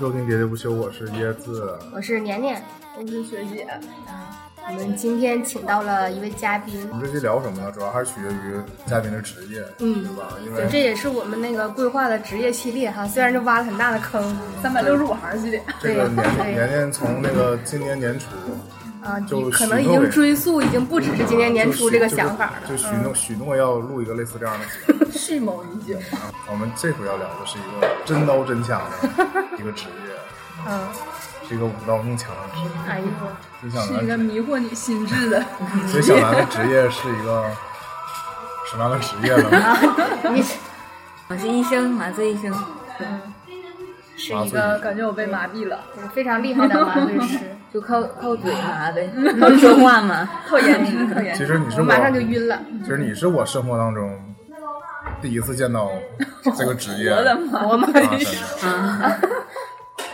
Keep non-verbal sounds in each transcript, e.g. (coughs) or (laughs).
收听《喋喋不休》，我是椰子。我是年年，我是学姐。我们今天请到了一位嘉宾，我们这期聊什么呢？主要还是取决于嘉宾的职业，嗯对吧？因对，为这也是我们那个规划的职业系列哈，虽然这挖了很大的坑三百六十五行系列，这个对年年年从那个今年年初啊，就可能已经追溯，已经不只是今年年初这个想法了。就许诺许诺要录一个类似这样的节目。(laughs) 蓄谋已久。我们这回要聊的是一个真刀真枪的 (laughs) 一个职业，嗯，是一个武道更强的职业。哎呦，是一个，迷惑你心智的。(laughs) 所以小兰的职业是一个什么样的职业呢？你我是医生，麻醉医生。是一个感觉我被麻痹了，非常厉害的麻醉师，就靠靠嘴麻呗，(laughs) 靠说话吗。靠颜值，靠颜值。其实你是我，我马上就晕了。其实你是我生活当中第一次见到这个职业。我的妈！我妈啊，真的，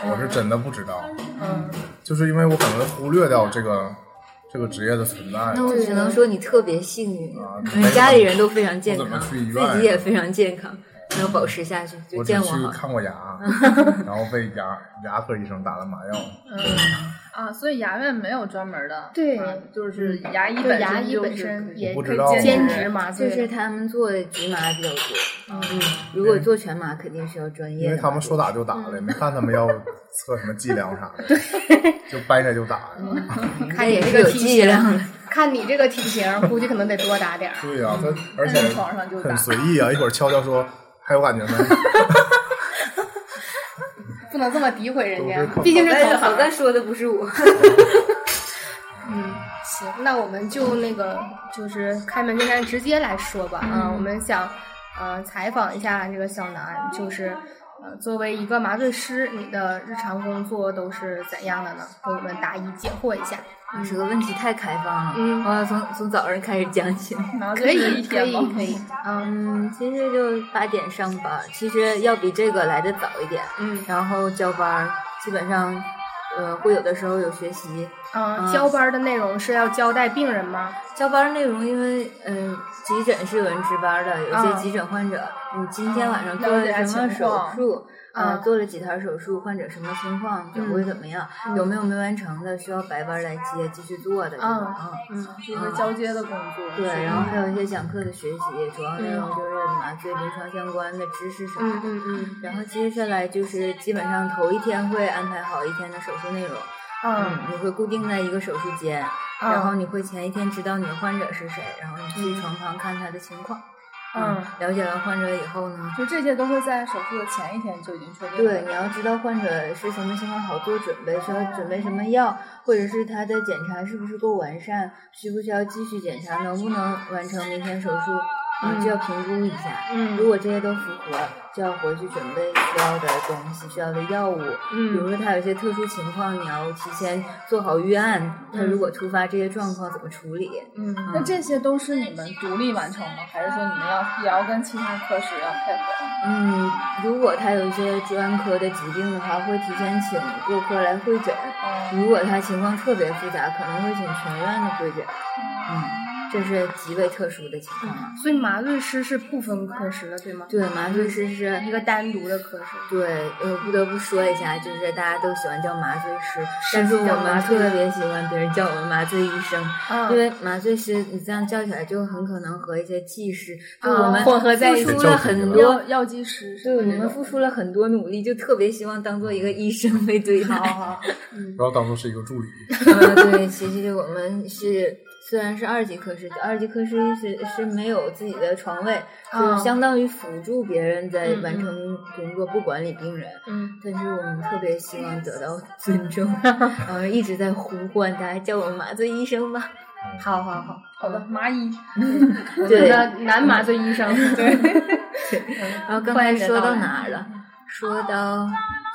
我是真的不知道，嗯，就是因为我可能忽略掉这个这个职业的存在。那我只能说你特别幸运啊，因为家里人都非常健康自己也非常健康，能够保持下去，就我只去见我好。看过牙，(laughs) 然后被牙牙科医生打了麻药。啊，所以牙院没有专门的，对啊就是牙医牙医本身也可我不知道以兼职麻醉，就是他们做局麻比较多，嗯，如果做全麻肯定需要专业的。因为他们说打就打了，没看他们要测什么剂量啥的，就掰开就打。(laughs) 看你也是有这个体型剂量的。(laughs) 看你这个体型，估计可能得多打点儿。对呀、他而且床上就打很随意啊，一会儿悄悄说还有感觉没？(laughs) 不能这么诋毁人家，毕竟是但是同行。好在说的不是我。(laughs) (laughs) 嗯，行，那我们就那个就是开门见山，直接来说吧。啊、我们想呃采访一下这个小南，就是呃作为一个麻醉师，你的日常工作都是怎样的呢？给我们答疑解惑一下。你这个问题太开放了，嗯我要从从早上开始讲起。麻可以，可以，可以。嗯嗯，其实就八点上班，其实要比这个来的早一点。嗯然后交班，基本上，呃，会有的时候有学习。嗯，交班的内容是要交代病人吗？交班儿内容，因为嗯、呃急诊是有人值班的，有一些啊急诊患者，你今天晚上做了什么手术？啊呃，做了几台手术，患者什么情况，转归怎么样？有没有没完成的，需要白班来接继续做的这种一个交接的工作。对，然后还有一些讲课的学习，主要内容就是麻醉临床相关的知识什么的。嗯嗯嗯然后接下来就是基本上头一天会安排好一天的手术内容，嗯嗯，你会固定在一个手术间，嗯然后你会前一天知道你的患者是谁，然后你去床旁看他的情况，嗯了解完患者以后呢，就这些都会在手术的前一天就已经确定。对，你要知道患者是什么情况，好做准备，需要准备什么药，或者是他的检查是不是够完善，需不需要继续检查，能不能完成明天手术，啊，就要评估一下。嗯如果这些都符合，就要回去准备需要的东西、需要的药物。嗯比如说他有一些特殊情况，你要提前做好预案。他如果突发这些状况怎么处理？嗯那这些都是你们独立完成吗？还是说你们要也要跟其他科室要配合？嗯，如果他有一些专科的疾病的话，会提前请各科来会诊。嗯，如果他情况特别复杂，可能会请全院的会诊。嗯，这是极为特殊的情况啊。所以麻醉师是不分科室的，对吗？对，麻醉师是一个单独的科室。对，呃，不得不说一下，就是大家都喜欢叫麻醉师，但是我们特别喜欢别人叫我们麻醉医生，嗯因为麻醉师你这样叫起来就很可能和一些技师，就啊我们混合在一起付出了很多药。剂师对，我们付出了很多努力，就特别希望当做一个医生被对待。好，不要当做是一个助理。(laughs) 呃，对，其实我们是虽然是二级科室，二级科室是是没有自己的床位，啊就是相当于辅助别人在嗯完成工作，不管理病人。嗯但是我们特别希望得到尊重，然 (laughs) 后一直在呼唤大家叫我麻醉医生吧。(laughs) 好好好，好的麻医。(laughs) 对男麻醉医生，对，然后刚才说到哪儿了？说到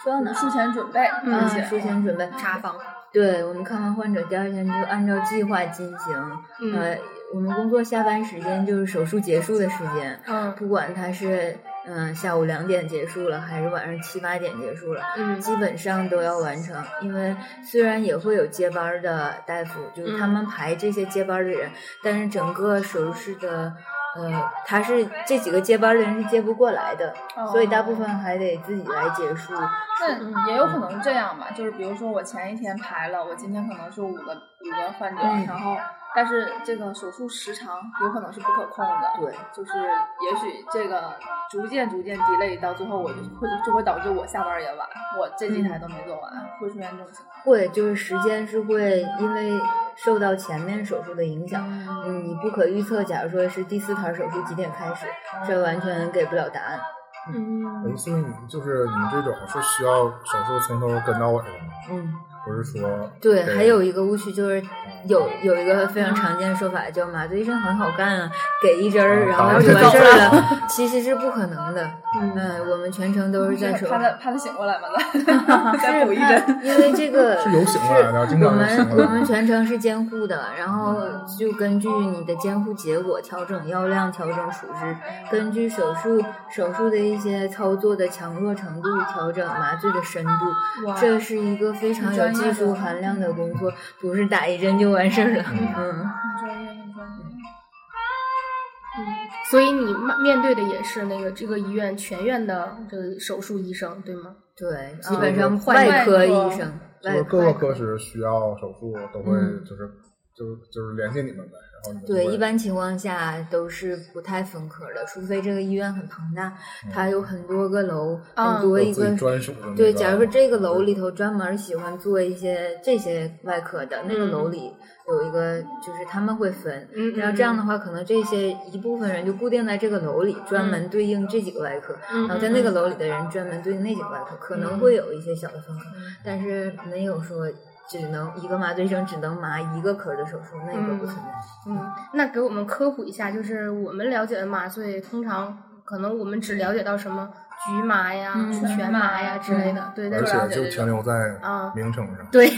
说到哪儿？术前准备，嗯术前准备查房，对我们看完患者，第二天就按照计划进行。嗯呃，我们工作下班时间就是手术结束的时间，嗯不管他是嗯下午两点结束了，还是晚上七八点结束了，嗯基本上都要完成。因为虽然也会有接班儿的大夫，就是他嗯们排这些接班儿的人，但是整个手术室的呃，他是这几个接班的人是接不过来的，所以大部分还得自己来结束。那也有可能这样吧，就是比如说我前一天排了，我今天可能是五个五个患者，嗯然后但是这个手术时长有可能是不可控的，对，就是也许这个逐渐逐渐 delay 到最后，我就会就会导致我下班也晚，我这几台都没做完，会出现这种情况。会就是时间是会因为受到前面手术的影响，嗯，你不可预测。假如说是第四台手术几点开始，这完全给不了答案。嗯哎，所以你就是你这种是需要手术从头跟到尾的吗？嗯，不是说对，还有一个误区就是有有一个非常常见的说法叫麻醉医生很好干啊，给一针儿然后就完事儿了，(laughs) 其实是不可能的。嗯，我们全程都是在手怕他怕他醒过来嘛，再 (laughs) 再补一针。(laughs) 因为这个是有醒过来的经常我们醒过来我们全程是监护的，然后就根据你的监护结果调整药量、调整处置，根据手术手术的一些操作的强弱程度调整麻醉的深度。哇这是一个非常有技术含量的工作，不是打一针就完事儿了。嗯，很专业，很专业。所以你面面对的也是那个这个医院全院的这个手术医生，对吗？对，基本上外科医生，外就是各个科室需要手术都会嗯就是就是就是联系你们呗，然后你们对，一般情况下都是不太分科的，除非这个医院很庞大，它有很多个楼，啊很多一个。对，假如说这个楼里头专门喜欢做一些这些外科的，那个楼里有一个就是他们会分，嗯然后这样的话，可能这些一部分人就固定在这个楼里，专门对应这几个外科，嗯然后在那个楼里的人专门对应那几个外科，可能会有一些小的分科，但是没有说只能一个麻醉生只能麻一个科的手术，那个不存在。嗯，那给我们科普一下，就是我们了解的麻醉，通常可能我们只了解到什么局麻呀、嗯全麻呀之类的，对，但而是且就停留在啊名称上。对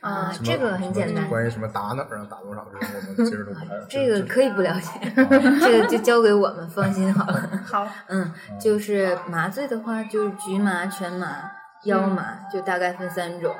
啊 (laughs) 这个很简单关于什么打哪儿啊，打多少这种，我们其实都不太。(laughs) 这个可以不了解，(laughs) 这个就交给我们，放心好了。好，嗯，就是麻醉的话，就是局麻、全麻、腰麻，就大概分三种。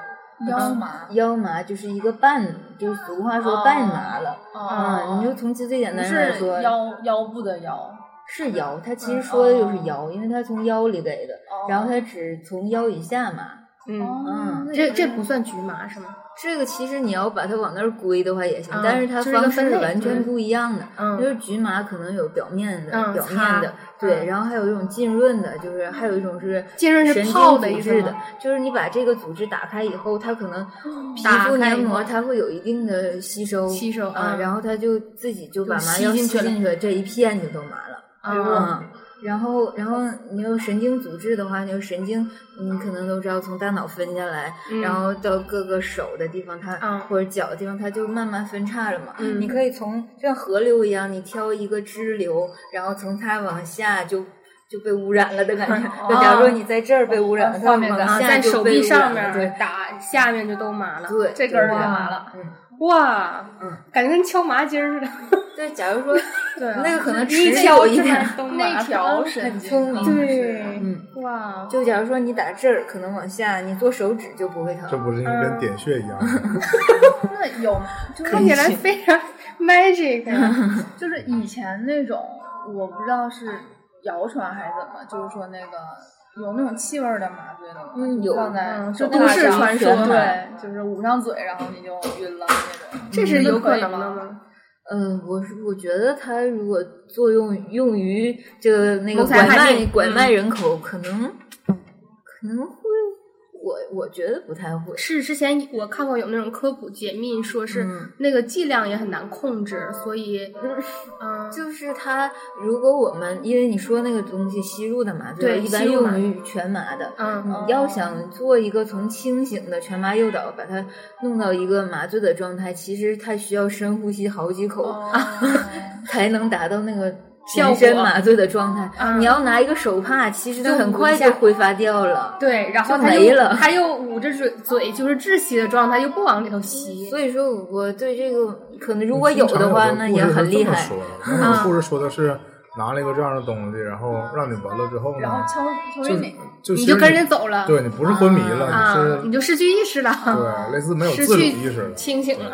腰麻，腰麻就是一个半，就是俗话说半麻了。啊，你就从最简单来说，腰腰部的腰，是腰，它其实说的就是腰，因为它从腰里给的，然后它只从腰以下麻。嗯，嗯这这不算局麻是吗？这个其实你要把它往那儿归的话也行，嗯但是它方式分类完全嗯不一样的。嗯就是局麻可能有表面的、嗯表面的，对，嗯然后还有一种浸润的，就是还有一种是浸润是神经泡的组织的就是你把这个组织打开以后，它可能皮肤黏膜它会有一定的吸收，吸收啊，嗯然后它就自己就把麻药吸进去了吸进去，这一片就都麻了。啊，嗯，然后，然后你有神经组织的话，你有神经，你可能都知道从大脑分下来，嗯然后到各个手的地方，它、嗯或者脚的地方，它就慢慢分叉了嘛。嗯你可以从就像河流一样，你挑一个支流，然后从它往下就就被污染了的感觉。哦就假如说你在这儿被污染了，它画面感啊，往下在手就被污臂上染了对面打，下面就都麻了。对，这根儿麻了。嗯，哇，嗯，感觉跟敲麻筋儿似的。对，假如说 (laughs) 对啊那个可能一持敲久一点这儿，都麻那条神很经对，嗯，哇，就假如说你打这儿，可能往下，你做手指就不会疼。这不是跟点穴一样吗？(laughs) 那有就看起来非常 (laughs) magic 啊。就是以前那种，我不知道是谣传还是怎么，就是说那个有那种气味儿的麻醉的吗？嗯有放在嗯就都市传说对，就是捂上嘴，然后你就晕了那种。这是有可？能的吗？嗯，我是我觉得它如果作用用于这个那个拐卖拐卖嗯人口，可能可能会，我我觉得不太会。是之前我看过有那种科普解密，说是嗯那个剂量也很难控制，所以 (laughs) 嗯，就是它，如果我们因为你说那个东西吸入的麻醉，对一般用于全麻的。嗯你要想做一个从清醒的全麻诱导，把它弄到一个麻醉的状态，其实它需要深呼吸好几口，哦 (laughs) 才能达到那个全身麻醉的状态。嗯你要拿一个手帕，其实它就很快就挥发掉了。对，然后就没了他又捂着嘴嘴，就是窒息的状态，又不往里头吸。所以说，我对这个可能如果有的话，那也很厉害。(laughs) 那有护士说的是拿了一个这样的东西，然后让你闻了之后呢，然后敲敲就晕你，就你就跟人走了，对你不是昏迷了，啊，你你就失去意识了，对类似没有失自主去意识了，清醒了，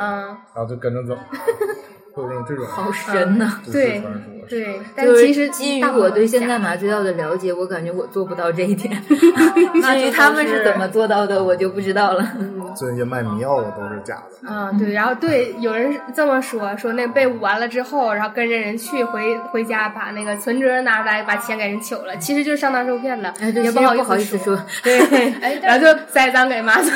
然后就跟着走。(laughs) 会有那种这种好神呐、都市对。对，但其实基于我对现假代麻醉药的了解，我感觉我做不到这一点。(laughs) 那就至于他们都是是怎么做到的，我就不知道了。(laughs) 最近卖迷药的都是假的，啊，对，然后对，有人这么说，说那被捂完了之后，然后跟着人去回回家，把那个存折拿出来，把钱给人取了，其实就是上当受骗了，哎，对，也其实好意思不好意思说，对，(laughs) 哎然后就栽赃给麻醉。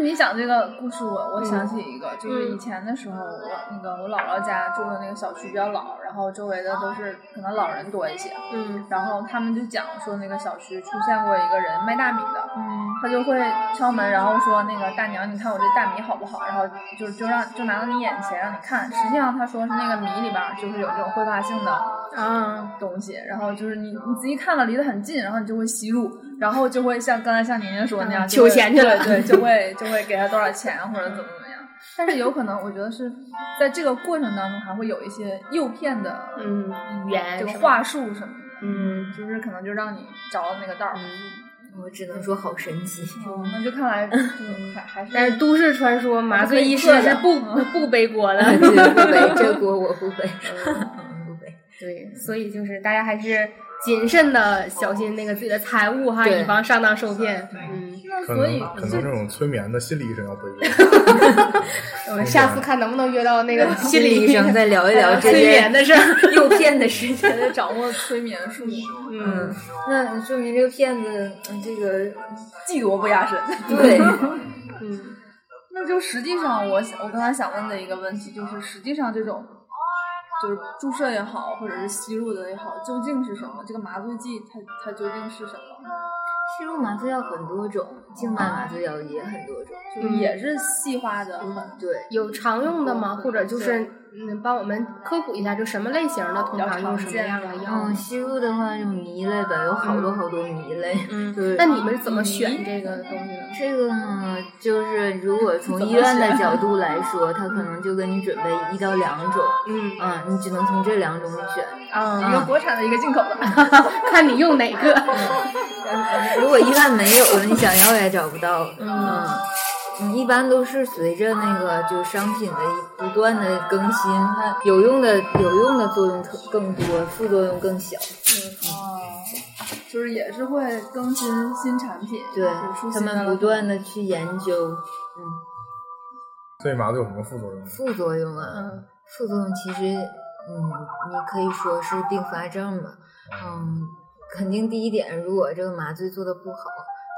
你讲这个故事，我我想起一个，就是嗯以前的时候，我那个我姥姥家住的那个小区比较老，然后周围的都是可能老人多一些，嗯。然后他们就讲说那个小区出现过一个人卖大米的，嗯。他就会敲门，然后说那个大娘，你看我这大米好不好？然后就就让就拿到你眼前让你看，实际上他说是那个米里边就是有这种挥发性的啊，东西，然后就是你你仔细看了离得很近，然后你就会吸入，然后就会像刚才像宁宁说的那样，求钱去了对 (laughs) 对，就会就会给他多少钱或者怎么怎么样。但是有可能，我觉得是在这个过程当中还会有一些诱骗的，嗯，语言这个话术什么的，嗯就是可能就让你着了那个道儿。我只能说好神奇。哦，那就看来就还还是但是都市传说麻醉医师是不不不背锅的，(laughs) 不背 (laughs) 这锅我不背。对，所以就是大家还是谨慎的小心那个自己的财物哈，以防上当受骗。嗯，可那所以能可能这种催眠的心理医生要背过。(laughs) 我们下次看能不能约到那个 (laughs) 心理医生再聊一聊 (laughs) 这催眠的事儿。诱骗的事情。掌握催眠术，嗯，那说明这个骗子，嗯这个技多不压身。对，嗯那就实际上我想，我刚才想问的一个问题就是，实际上这种就是注射也好，或者是吸入的也好，究竟是什么？这个麻醉剂它它究竟是什么？吸入麻醉药很多种，静脉麻醉药也很多种。就是也是细化的很。对，有常用的吗？或者就是嗯，帮我们科普一下，就什么类型的通常用什么样的药嗯，？吸入的话就迷类呗，有好多好多迷类。嗯就是那你们是怎么选这个东西呢？这个呢，就是如果从医院的角度来说，他可能就给你准备一到两种，嗯啊，你只能从这两种里选。啊，一个国产的，一个进口的。(laughs) 看你用哪个。如果医院没有了，你想要也找不到。嗯嗯，一般都是随着那个就商品的不断的更新，它有用的有用的作用特更多，副作用更小。哦，就是也是会更新新产品，对他们不断的去研究。嗯，所以麻醉有什么副作用？副作用啊，嗯副作用其实，嗯，你可以说是并发症吧。嗯，肯定第一点，如果这个麻醉做的不好，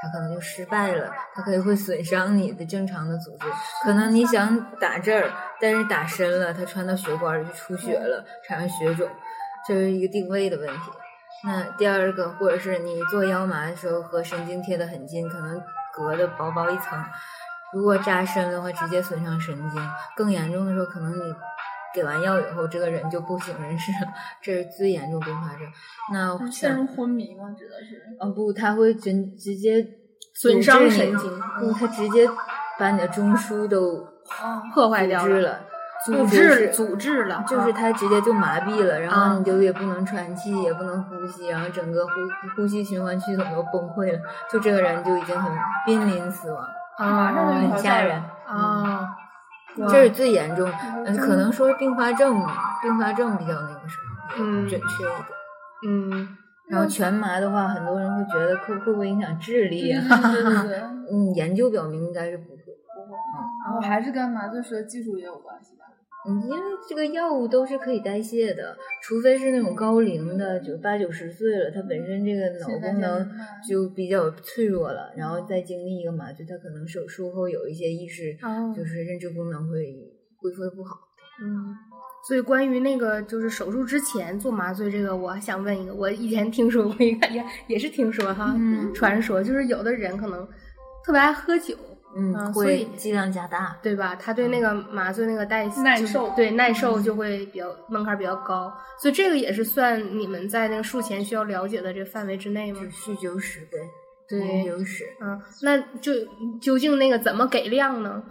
它可能就失败了，它可能会损伤你的正常的组织。可能你想打这儿，但是打深了，它穿到血管里就出血了，产生血肿，这是一个定位的问题。那第二个，或者是你做腰麻的时候和神经贴得很近，可能隔的薄薄一层，如果扎深的话，直接损伤神经。更严重的时候，可能你给完药以后，这个人就不省人事了，这是最严重并发症。那陷入昏迷吗？指的是？啊不，他会直直接损伤神经不，他直接把你的中枢都哦，破坏掉了，阻滞了，阻滞了，就是他直接就麻痹了，然啊后你就也不能喘气，也不能呼吸，然后整个呼呼吸循环系统都崩溃了，就这个人就已经很濒临死亡，啊很吓人。啊，这是最严重，嗯，可能说并发症，并发症比较那个什么，嗯准确一点。嗯然后全麻的话，很多人会觉得会会不会影响智力啊？对对对，(laughs) 嗯，研究表明应该是不会。不会然后还是跟麻醉师的技术也有关系吧？嗯，因为这个药物都是可以代谢的，除非是那种高龄的，就八九十岁了，他本身这个脑功能就比较脆弱了，然后再经历一个麻醉，他可能手术后有一些意识，哦就是认知功能会恢复的不好。嗯。所以关于那个就是手术之前做麻醉这个，我还想问一个，我以前听说过一个，(laughs) 也也是听说哈，嗯传说就是有的人可能特别爱喝酒，嗯，啊所以会剂量加大。对吧？他对那个麻醉那个代谢就是耐受对耐受就会比较门槛比较高，所以这个也是算你们在那个术前需要了解的这个范围之内吗就？酗酒史呗，对饮酒史。嗯，那就究竟那个怎么给量呢？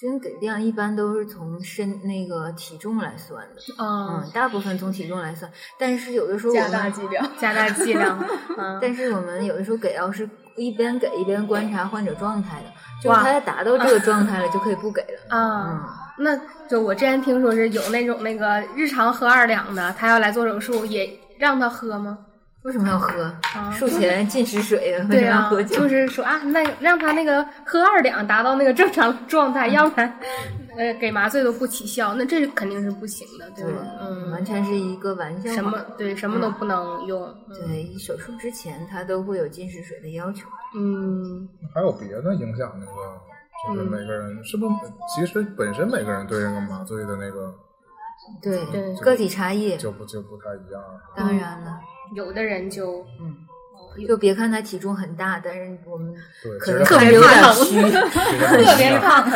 这个给量一般都是从身那个体重来算的，啊、嗯，大部分从体重来算，但是有的时候加大，剂量，(laughs) 加大剂量，(laughs) 嗯，但是我们有的时候给药是一边给一边观察患者状态的，就他达到这个状态了就可以不给了。啊，嗯，那就我之前听说是有那种那个日常喝二两的，他要来做手术，也让他喝吗？为什么要喝？啊术前禁食水啊，为什么要喝，酒？就是说啊，那让他那个喝二两达到那个正常状态，要不然呃给麻醉都不起效，那这肯定是不行的，对对吗？，嗯，完嗯，全是一个玩笑。什么对什么都不能用，嗯对，手术之前他都会有禁食水的要求。嗯还有别的影响那个，就是嗯每个人是不是？其实本身每个人对这个麻醉的那个对对个体差异，就不就不太一样。当然了，有的人就嗯，就别看他体重很大，但是我们对，可能其实看着有点虚。特别胖。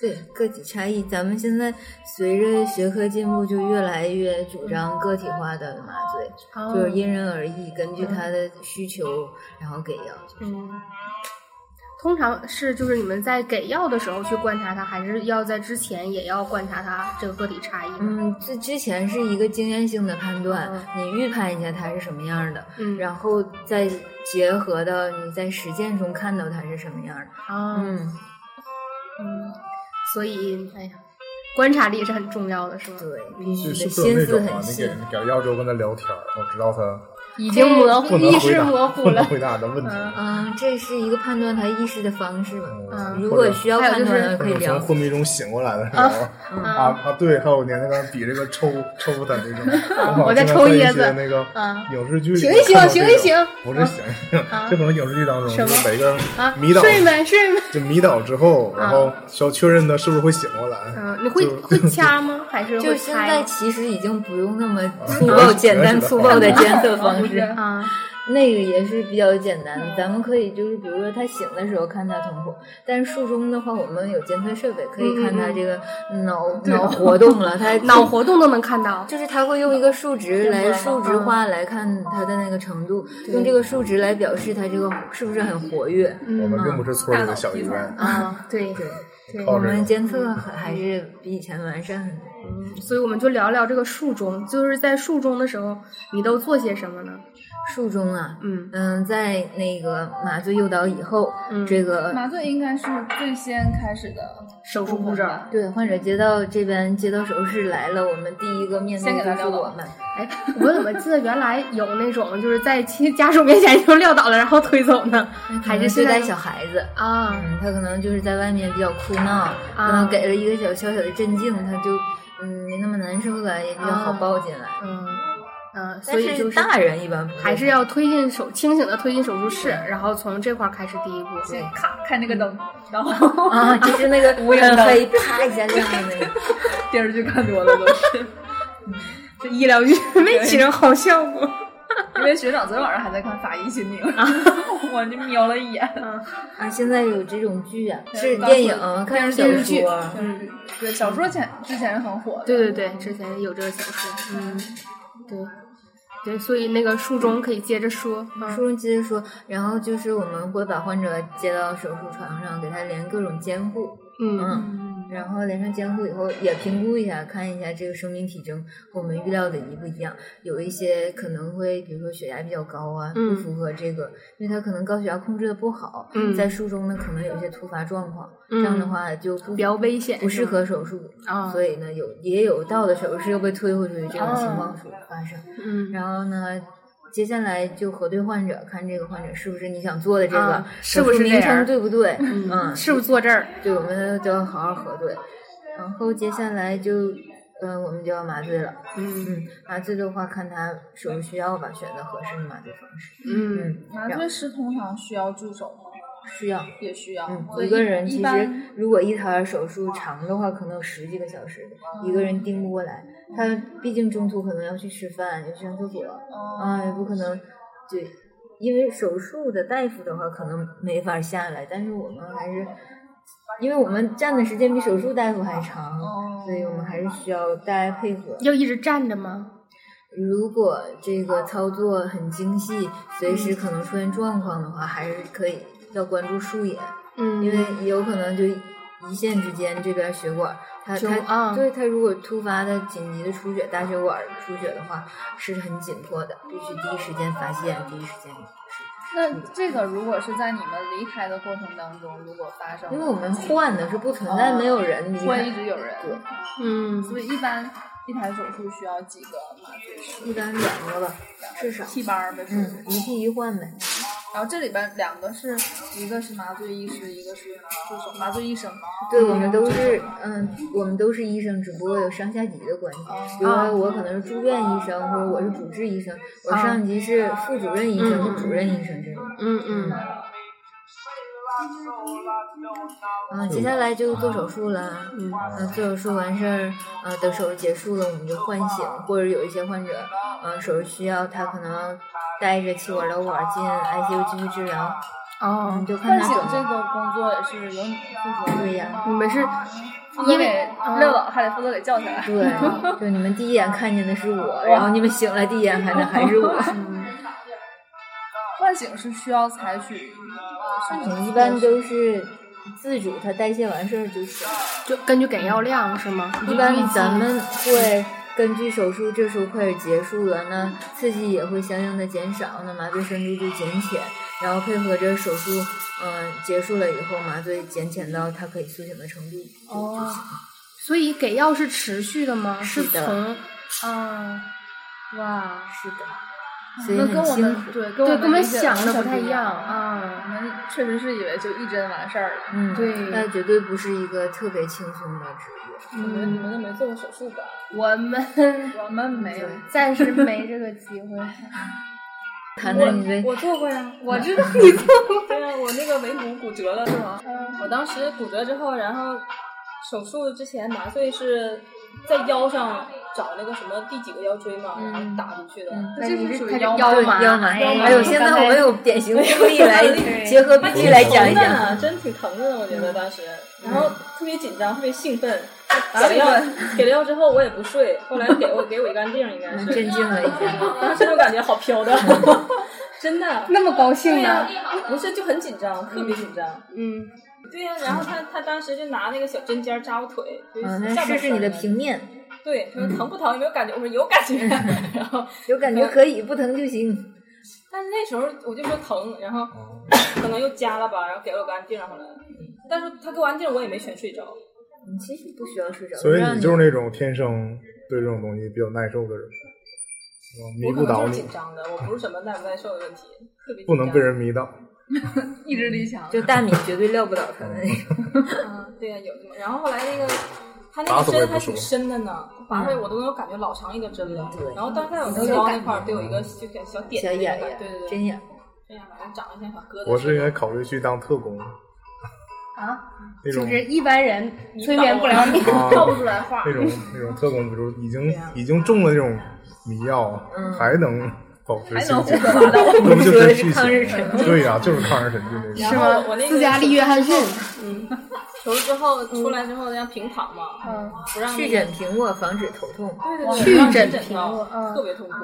对个体差异，咱们现在随着学科进步，就越来越主张个体化的麻醉，哦就是因人而异，根据他的需求，然后给药。嗯，通常是就是你们在给药的时候去观察它，还是要在之前也要观察它这个个体差异？嗯，这之前是一个经验性的判断，嗯你预判一下它是什么样的，嗯，然后再结合到你在实践中看到它是什么样的。啊，嗯，嗯，所以哎呀，观察力是很重要的，是吗？对，必须是得心思很细。你给了药之后跟他聊天儿，我知道他已经模糊，意识模糊了。不能回答的问题。嗯嗯，这是一个判断他意识的方式吧。嗯如果需要判断的，可以从。昏迷中醒过来的时候嗯啊啊，对，还有年那个比这个抽抽他这种，(laughs) 啊我在抽椰子那个啊影视剧里醒一醒醒一醒不是醒一醒这，可能影视剧当中就每个啊，迷倒睡没睡没？就迷倒之后，然后需要确认他是不是会醒过来。嗯，你会会掐吗？还是就会现在？其实已经不用那么粗暴、简单、粗暴的监测方式，啊，那个也是比较简单的。咱们可以就是比如说他醒的时候看他瞳孔，但是术中的话，我们有监测设备可以看他这个脑脑活动了，他脑活动都能看到。就是他会用一个数值来数值化来看他的那个程度，用这个数值来表示他这个是不是很活跃。我嗯们并不是村里的小医院，啊，对对对，我们。监测还还是比以前完善很多。嗯，所以我们就聊聊这个术中，就是在术中的时候，你都做些什么呢？术中啊，嗯嗯，在那个麻醉诱导以后，嗯这个麻醉应该是最先开始的手术步骤对患者接到这边接到手术室来了，我们第一个面对的就是我们。哎，我怎么记得原来有那种就是在其家属面前就撂倒了，然后推走呢？还是现在对待小孩子。啊嗯，他可能就是在外面比较哭闹，可能给了一个小小小的镇静，他就嗯没那么难受了，也比较好啊抱进来。嗯嗯，所但以就是大人一般还是要推进手清醒的推进手术室，然后从这块儿开始第一步。对咔开那个灯，然后 (laughs) 啊，就是那个无影灯啪一下亮的那个。(laughs) 电视剧看多了都是。(laughs) 这医疗剧没起成好效果。因为学长昨天晚上还在看《法医秦明》，(laughs) 我就瞄了一眼。啊，现在有这种剧啊，对是电影，看小电视剧说。嗯，对，小说前之前是很火的。对对对，之前有这个小说。嗯，对对，所以那个术中可以接着说。嗯书中接着说，然后就是我们会把患者接到手术床上，给他连各种监护，嗯嗯，然后连上监护以后，也评估一下，看一下这个生命体征和我们预料的一不一样。有一些可能会，比如说血压比较高啊，嗯不符合这个，因为他可能高血压控制的不好，嗯在术中呢可能有一些突发状况，嗯这样的话就不比较危险不适合手术。啊所以呢，有也有到的手术室又被推回去这种情况出发生。嗯然后呢，接下来就核对患者，看这个患者是不是你想做的这个啊是不是名称对不对？嗯，嗯，是不是坐这儿？对，我们都要好好核对。然后接下来就，呃，我们就要麻醉了。嗯嗯，麻醉的话，看他手术需要吧，选择合适的麻醉方式。嗯嗯，麻醉师通常需要助手吗？需要。也需要。嗯，一个人其实如果一台手术长的话，可能有十几个小时，一个人盯不过来。他毕竟中途可能要去吃饭，要去上厕所，哦啊，也不可能，对，因为手术的大夫的话可能没法下来，但是我们还是，因为我们站的时间比手术大夫还长，哦所以我们还是需要大家配合。要一直站着吗？如果这个操作很精细，随时可能出现状况的话，还是可以要关注术野，嗯，因为有可能就一线之间这边血管，它就它、啊对它如果突发的紧急的出血，大血管出血的话是很紧迫的，必须第一时间发现，第一时间那这个如果是在你们离开的过程当中，如果发生，因为我们换的是不存在没有人离会一，直有人，对嗯，所以一般一台手术需要几个麻醉师？一般两个吧，至少。替班儿呗，是嗯，一替一换呗。然后这里边两个是，一个是麻醉医师，一个是助手麻醉医生。对，我们都是，嗯，我们都是医生，只不过有上下级的关系。比如说我可能是住院医生，或者我是主治医生，我上级是副主任医生或主任医生这种。嗯嗯嗯，接下来就做手术了。嗯嗯，做手术完事儿，呃，等手术结束了，我们就唤醒，或者有一些患者，嗯，手术需要他可能带着气管导管进 ICU 继续治疗，哦你，就看唤醒他怎么。这个工作也是由你负责，对呀，你们是因为撂倒，还得负责给叫起来。对，(laughs) 就你们第一眼看见的是我，然后你们醒来第一眼看的还是我。(laughs) 唤醒是需要采取什么？一般都是自主，它代谢完事儿就行。就根据给药量是吗？一般咱们会根据手术这时候快始结束了，那刺激也会相应的减少，那麻醉深度就减浅，然后配合着手术，嗯、结束了以后，麻醉减浅到它可以苏醒的程度。哦，所以给药是持续的吗？是的从啊，哇，是的，所以那跟我。们对跟我们想的不太一样啊我啊。们确实是以为就一针完事儿了。嗯，对那绝对不是一个特别轻松的职业。你们你们都没做过手术吧？我们 (laughs) 我们没有。暂时没这个机会。(laughs) 谈谈你的我做过呀，(laughs) 我知道你做过，对啊，我那个尾骨骨折了是吗？嗯我当时骨折之后，然后手术之前麻醉是在腰上找那个什么第几个腰椎嘛，然后打进去的。那这你是属于腰对腰麻，腰麻。哎呦，现在我们有典型病例来结合病例来讲一讲。真挺疼的，我觉得当时，然后特别紧张，特别兴奋。(laughs) 打了药，给了药之后我也不睡，后来给我给我一杆锭，应该是，镇静了一下，当时就感觉好飘的，(laughs) 真的。那么高兴呢不是就很紧张，特别紧张。嗯，对呀、然后他他当时就拿那个小针尖扎我腿，就是嗯，那下半试试你的平面，对，他说疼不疼？有没有感觉？我说有感觉。(laughs) 然后，有感觉可以，不疼就行。但是那时候我就说疼，然后 (coughs) 可能又加了吧，然后给了我个安定后来。但是他给我安定，我也没全睡着。你其实不需要睡着，所以你就是那种天生对这种东西比较耐受的人，迷我可能就是不倒你紧，张的，我不是什么耐不耐受的问题，特别紧张不能被人迷倒。(laughs) 意志力强。就大米绝对撂不倒他的那种。嗯，对呀、有的嘛。然后后来那个他那个针还挺深的呢，拔出来我都能感觉老长一个针了。对然后当时有你都有感个腰那块儿都有一个小点小点那小眼个对对对，眼，针眼，反正长得像小疙瘩。我是应该考虑去当特工，啊，那种就是一般人催眠不了你。啊 (laughs) 套不出来话那。种那种特工，比如已经已经中了那种迷药，嗯还能保持还清醒，那不就是抗日情神 (laughs) 剧对呀、就是抗日神剧那种。是吗我那？个斯嘉丽·约翰逊，嗯，手术之后出来之后要平躺嘛，嗯不让去枕平卧，防止头痛。对对对，去枕平卧嗯特别痛苦。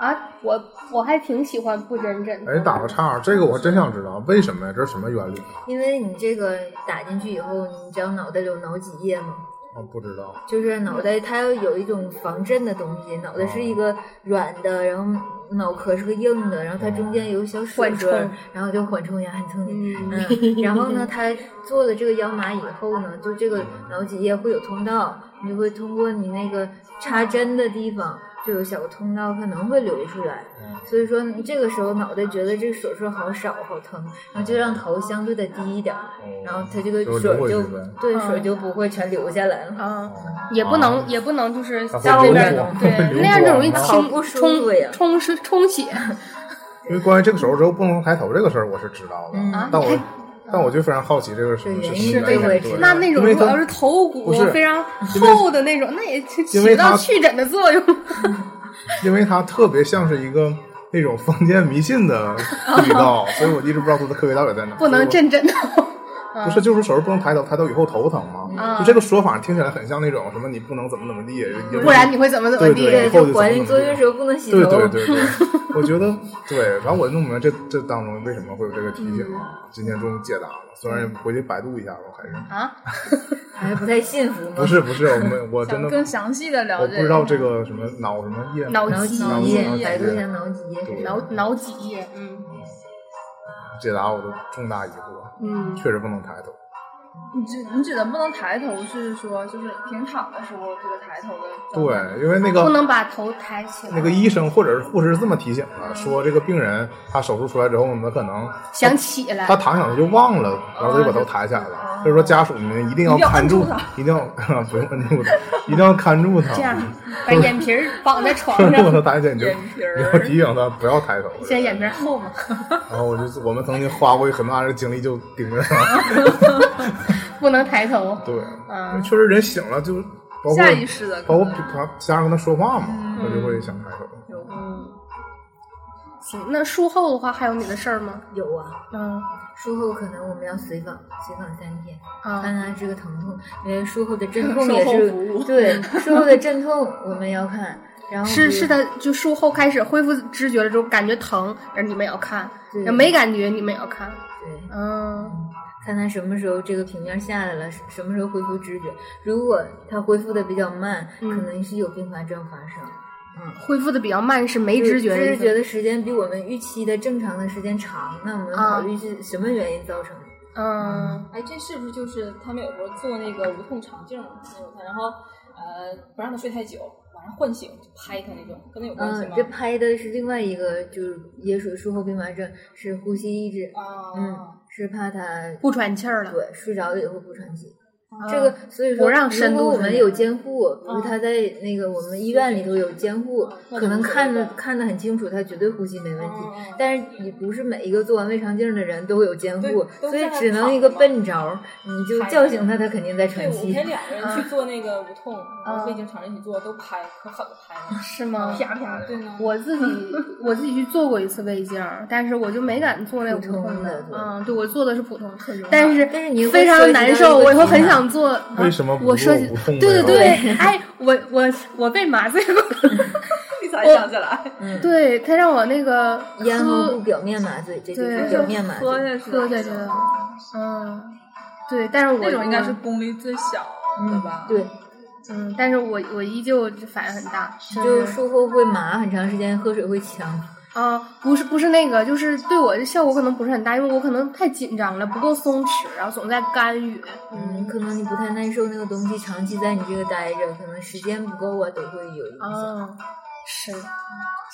啊，我我还挺喜欢不枕枕的。哎，打个岔，这个我真想知道为什么呀？这是什么原理？因为你这个打进去以后，你知道脑袋里有脑脊液吗？我不知道。就是脑袋它要有一种防震的东西，脑袋是一个软的，然后脑壳是个硬的，然后它中间有小水缓珠冲，然后就缓冲压冲。嗯嗯，然后呢，它做了这个腰麻以后呢，就这个脑脊液会有通道，你就会通过你那个插针的地方。就有小通道可能会流出来，所以说你这个时候脑袋觉得这个水水好少好疼，然后就让头相对的低一点儿，然后它这个就水就对嗯水就不会全流下来了。啊，也不能也不能就是它会像那流边 (laughs) 对那样就容易光清冲冲是冲血 (laughs) 因为关于这个手术之后不能抬头这个事儿，我是知道的。但我但我就非常好奇这个是这原是那那种如果要是头骨是非常厚的那种，那也起到去疹的作用。(laughs) 因为它特别像是一个那种封建迷信的 (laughs) 地道，所以我一直不知道它的科学道理在哪。不能真震枕头。不是，就是手术不能抬头，抬头以后头疼吗？嗯就这个说法听起来很像那种什么你不能怎么怎么地，不然你会怎么怎么地？就就怀孕坐月时候不能洗对头。对对对，我觉得对，然后我就弄不明白这这当中为什么会有这个提醒啊？今天终于解答了，虽然回去百度一下吧，还是啊，还不太信服 (laughs) 吗？不是不是，我们我真的更详细的了解，我不知道这个什么脑什么液脑脑脊液，百度一下脑脊液。脑脑脊液，嗯，解答我的重大疑惑，嗯，确实不能抬头。你只你指的不能抬头是说就是平躺的时候这个抬头的对，因为那个不能把头抬起来。那个医生或者是护士是这么提醒的，说这个病人他手术出来之后呢，可能想起来他躺下他就忘了，然后他就把头抬起来了。所以说家属们一定要看住他，一定要 (laughs) 不用摁住他，一定要看住他。这样把眼皮儿绑在床如果他，抬起来，你就眼皮你要提醒他不要抬头。现在眼皮厚嘛，然后我就我们曾经花过很大的精力就盯着他。(laughs) 不能抬头。对，嗯确实人醒了就包括下意识的包括他家人跟他说话嘛，他就会想抬头。嗯，行，那术后的话还有你的事儿吗？有啊，嗯术后可能我们要随访，随访三天，看啊，他这个疼痛，因为术后的阵痛也是对术后的阵痛我们要看，然后是是的，就术后开始恢复知觉了之后，感觉疼，然后你们也要看；对要没感觉，你们也要看。对。嗯看他什么时候这个平面下来了，什什么时候恢复知觉。如果他恢复的比较慢，嗯可能是有并发症发生。嗯恢复的比较慢，是没知觉的。知觉的时间比我们预期的正常的时间长，那我们啊考虑是什么原因造成的？嗯哎，这是不是就是他们有时候做那个无痛肠镜那种，然后呃不让他睡太久，晚上唤醒就拍他那种，跟那有关系吗，？嗯这拍的是另外一个，就是也属于术后并发症，是呼吸抑制。啊，嗯，是怕他不喘气儿了。对睡着了以后不喘气。啊这个所以说，不让深如度我们有监护，嗯如果他在那个我们医院里头有监护，可能看的看的很清楚，他绝对呼吸没问题。但是你不是每一个做完胃肠镜的人都有监护所以只能一个笨招儿，你就叫醒他，他肯定在，喘气我前。两个人去做那个无痛，然后嗯胃镜肠一起做，都拍，可狠了拍了，(laughs) 是吗？啪啪的。对吗，我自己 (laughs) 我自己去做过一次胃镜，但是我就没敢做那个无痛的嗯，对我做的是普通，勇但是但是你会非常难受，我以后很题想做。(laughs) 为什么我设计做无痛的对对对，哎，我我我被麻醉过，(laughs) 你才想起来，嗯，对他让我那个咽喉部喝表面麻醉，这就是对表面麻醉。喝下去喝下去，嗯，对，但是我那种应该是功率最小的吧？对，嗯，但是我我依旧反应很大，就是术后会麻很长时间，喝水会呛。啊，不是不是那个，就是对我的效果可能不是很大，因为我可能太紧张了，不够松弛，然后总在干预。嗯，可能你不太耐受那个东西，长期在你这个待着，可能时间不够啊，都会有影响。啊，是，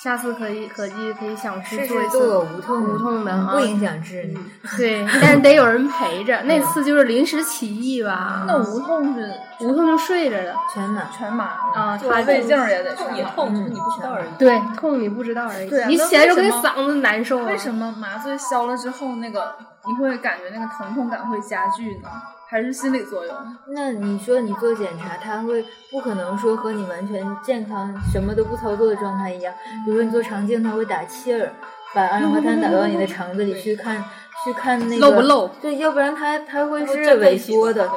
下次可以可以可以想去试做做无痛无痛的不影响治愈。对，但是得有人陪着。那次就是临时起意吧，那无痛是无痛就睡着了全麻。全麻啊，做他胃镜也得痛全麻。也痛，只是你不知道而已。对痛你不知道而已，你起来就为什么跟嗓子难受啊。为什么麻醉消了之后，那个你会感觉那个疼痛感会加剧呢？还是心理作用？那你说你做检查，他会不可能说和你完全健康、什么都不操作的状态一样。比如说你做肠镜，他会打气儿，把二氧化碳打到你的肠子里去看，去看那个漏不漏对，要不然它它会是萎缩的，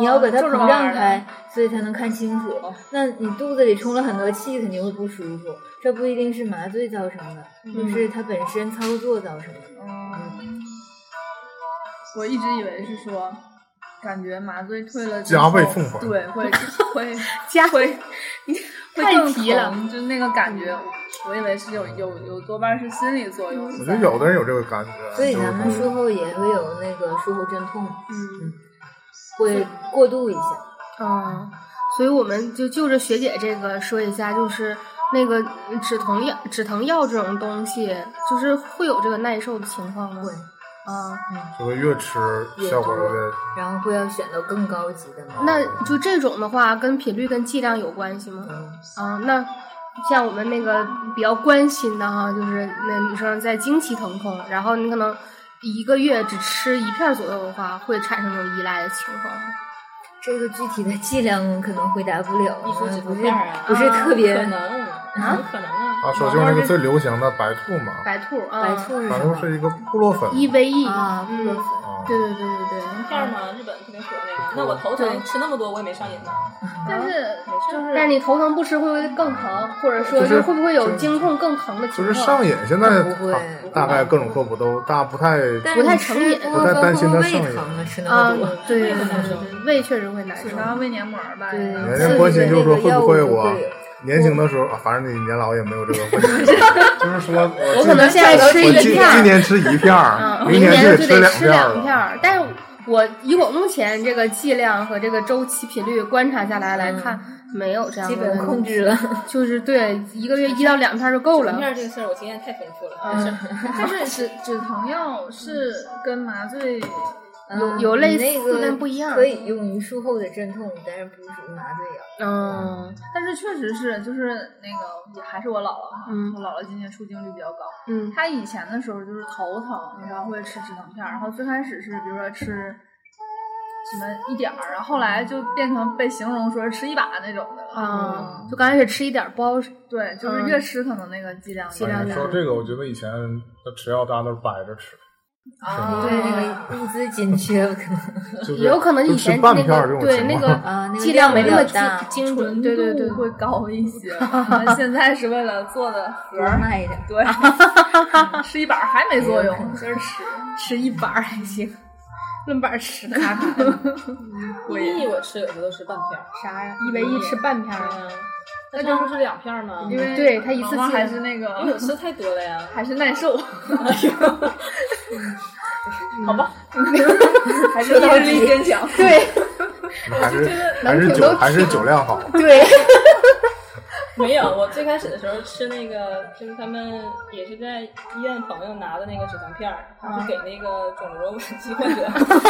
你要把它膨胀开，所以才能看清楚。那你肚子里充了很多气，肯定会不舒服。这不一定是麻醉造成的，就是它本身操作造成的。嗯，我一直以为是说，感觉麻醉退了之加后，倍奉还对，(laughs) 会会 (laughs) 加会 (laughs) 会更疼，就那个感觉，我以为是有有有多半是心理作用。我觉得有的人有这个感觉，所以就是咱们术后也会有那个术后阵痛，嗯会过渡一下。嗯，所以我们就就着学姐这个说一下，就是那个止疼药、止疼药这种东西，就是会有这个耐受的情况吗？会。啊，就会越吃效果越然后会要选择更高级的吗。那就这种的话，跟频率跟剂量有关系吗？嗯，啊，那像我们那个比较关心的哈，就是那女生在经期疼痛，然后你可能一个月只吃一片左右的话，会产生这种依赖的情况吗。这个具体的剂量可能回答不了，你说止不是疼片啊不是特别可能怎么可能啊？啊，说就是那个最流行的白兔嘛，白兔啊，白兔是白？兔是一个布洛粉 EVE 啊，布洛芬。啊对对对对对，片儿吗？日本特别火那个。那我头疼吃那么多，我也没上瘾呢。但是就是，但是你头疼不吃会不会更疼，或者说就是会不会有经痛更疼的就情况？是上瘾，现在不会大概各种科普都大家不太但不太是成瘾布不太担心它胃上瘾疼啊，对对胃确实会难受然后胃黏膜吧，对，人家关心就是说会不会我年轻的时候，啊反正你年老也没有这个 (laughs) 问题，就是说我我可能现在吃一片儿今年吃一片儿，嗯，明明年就得吃两。片儿。但是我以我目前这个剂量和这个周期频率观察下来来看，没有这样基本的控制了。就是对一个月一到两片儿就够了整。片这个事儿，我经验太丰富了，真是。(laughs) 但是止止疼药是跟麻醉嗯有类似那个但不一样可以用于术后的镇痛，但是不属于麻醉药。嗯但是确实是，就是那个也还是我姥姥，嗯我姥姥今年出镜率比较高。嗯她以前的时候就是头疼，然后会吃止疼片儿，然后最开始是比如说吃什么一点儿，然后后来就变成被形容说是吃一把那种的了。嗯，就刚开始吃一点儿不好使。对，就是嗯越吃可能那个剂量剂量说这个，我觉得以前的吃药大家都是掰着吃，啊，对，那个物资紧缺可能也有可能以前那吃半片儿这个对那。个啊，那个剂量没那么大精精准，对对对，会高一些。(laughs) 现在是为了做的盒多儿，卖的。对，吃一板儿还没作用，就是吃。吃一板儿还行，论板儿吃的咔咔。(laughs) 我一也我吃有时候都吃半片儿，啥呀？一 v 一吃半片儿啊？嗯，那这不是两片儿吗？因为对他一次性毛毛还是那因为吃太多了呀。(laughs) 还是耐受，(laughs) 好吧，(laughs) 还是意志力坚强。对还是还是酒还是酒量好，对，(laughs) 没有，我最开始的时候吃那个，就是他们也是在医院朋友拿的那个止疼片儿，他是给那个肿瘤晚期患者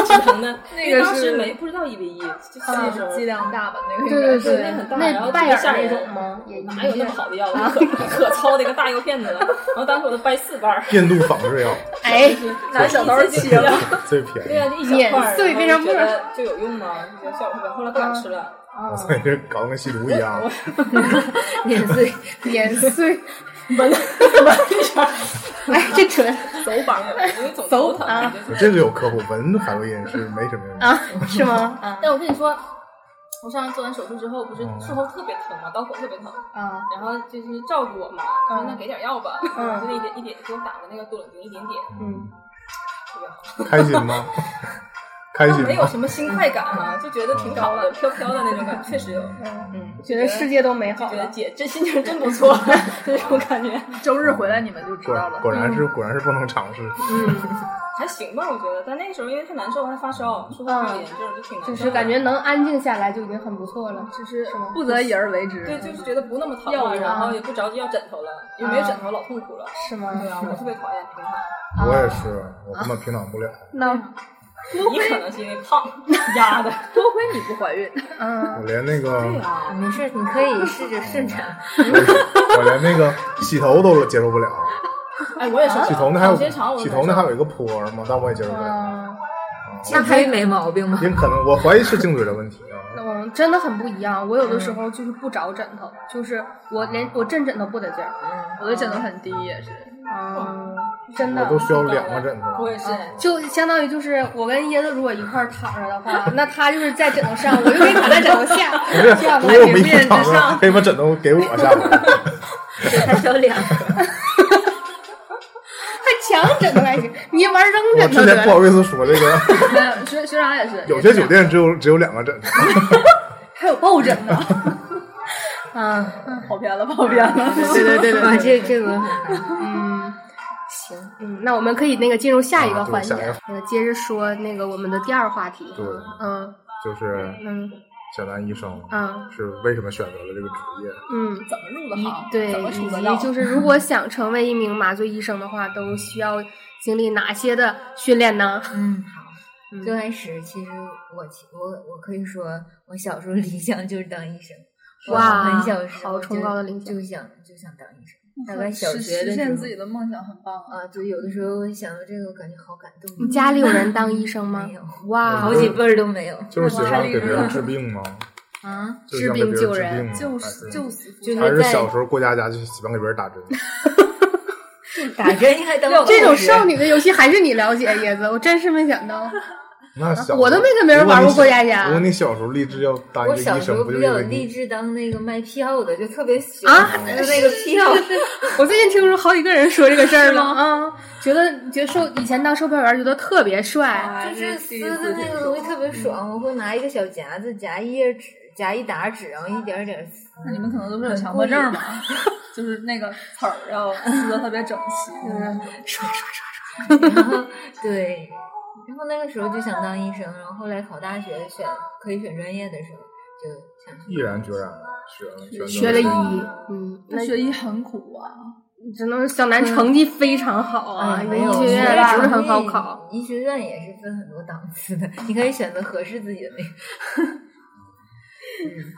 止疼的。(laughs) 那个当时没不知道一比一，就新的时候。剂量大吧？那个对对对对，那很大，然后那拜耳那特别吓人种吗？哪有那么好的药？可可糙的一个大药片子了，然后当时我都掰四瓣儿，印度仿制药 (laughs) 哎，拿小刀切了。最便对呀，宜。就一小块儿，碾碎变成沫儿然后就觉得就有用吗？就效果特别好，后来不敢吃了。啊，所以这搞得跟吸毒一样。(laughs) 碾碎，碾碎，闻闻一下，哎，这纯走板儿，因为总头疼。走啊就是这个有科普，闻海洛因是没什么用。啊？是吗？啊但我跟你说，我上次做完手术之后，不是嗯术后特别疼嘛，刀口特别疼，啊然后就是照顾我嘛，我说那给点药吧，嗯就那一点一点给我打的那个多冷丁一点点，嗯，特别好。(laughs) 开心吗？开心？没有什么心快感哈、就觉得挺好的，飘飘的那种感觉，确实有。嗯，觉得世界都美好觉得。姐这心情真不错，(laughs) 这种感觉 (laughs) 周日回来你们就知果道了。果然是果然是不能尝试。嗯，还行吧，我觉得。但那个时候因为太难受，还发烧，术后还有炎症，就挺难受的。就是感觉能安静下来就已经很不错了。就是吗不得已而为之。对，就是觉得不那么疼了，然后也不着急要枕头了，因为没有枕头老痛苦了。是吗？对啊，我特别讨厌平躺。我也是，我根本平躺不了。那 (laughs) 你可能是因为胖 (laughs) 压的。多亏你不怀孕。嗯，我连那个对呀，没事，你可以试着顺产。我连那个洗头都接受不了。(laughs) 哎，我也是。洗头那还有洗头那还有一个坡吗？但我也接受不了。嗯，颈椎没毛病吗？也可能我怀疑是颈椎的问题啊。嗯，真的很不一样。我有的时候就是不找枕头，就是我连我枕枕头不得劲儿。我的枕头很低，也是。嗯，真的我都需要两个枕头。我也是。就相当于就是我跟椰子如果一块儿躺着的话，(laughs) 那他就是在枕头上，我就可以躺在枕头下，不是，这样如果我们一面起躺着，可以把枕头给我下 (laughs) (laughs) 还需要两个。还抢枕头还行，你玩扔枕头我之，前不好意思说这个，学学长也是，有些酒店只有只有两个枕头。还有抱枕呢。啊，跑偏了，跑偏了。对对对对，这这个嗯，行，嗯，那我们可以那个进入下一个环节呃，接着说那个我们的第二话题。对，嗯就是嗯小南医生嗯是为什么选择了这个职业？嗯，怎么入的行？对，怎么出以及的道？就是如果想成为一名麻醉医生的话，都需要经历哪些的训练呢？嗯，好。(laughs) 嗯最开始其实我其我我可以说，我小时候理想就是当医生。我哇很小时候好崇高的理想就想就想当医生。大概小实学的时候实现自己的梦想很棒啊！啊，对，有的时候想到这个，我感觉好感动。你家里有人当医生吗没？有，哇，好几辈儿都没有。就是喜欢给别人治病吗？(laughs) 啊，治治病救人救还是救死就是还是小时候过家家就喜欢给别人打针？(laughs) 打针应该当 (laughs) 这种少女的游戏还是你了解，叶子，我真是没想到。那小我都没跟别人玩过过家家如果你小时候立志要当一我个医生，小时候比较立志当那个卖票的，就特别喜啊欢那个 (laughs) 票。(laughs) 我最近听说好几个人说这个事儿了啊，觉得觉得售以前当售票员觉得特别帅，就是撕的那个东西特别爽，我会拿一个小夹子夹一页纸，夹一沓纸，然后一点儿点儿撕。那你们可能都是有强迫症吧？(laughs) 就是那个词儿要撕的特别整齐。嗯，刷刷刷刷。然后对，然后那个时候就想当医生，然后后来考大学选可以选专业的时候，就想毅然决然地学了选学了医医，，嗯，那学医很苦啊。只能小南成绩非常好啊，哎，没有医学院不是很好考。。医学院也是分很多档次的，你可以选择合适自己的那个。(laughs)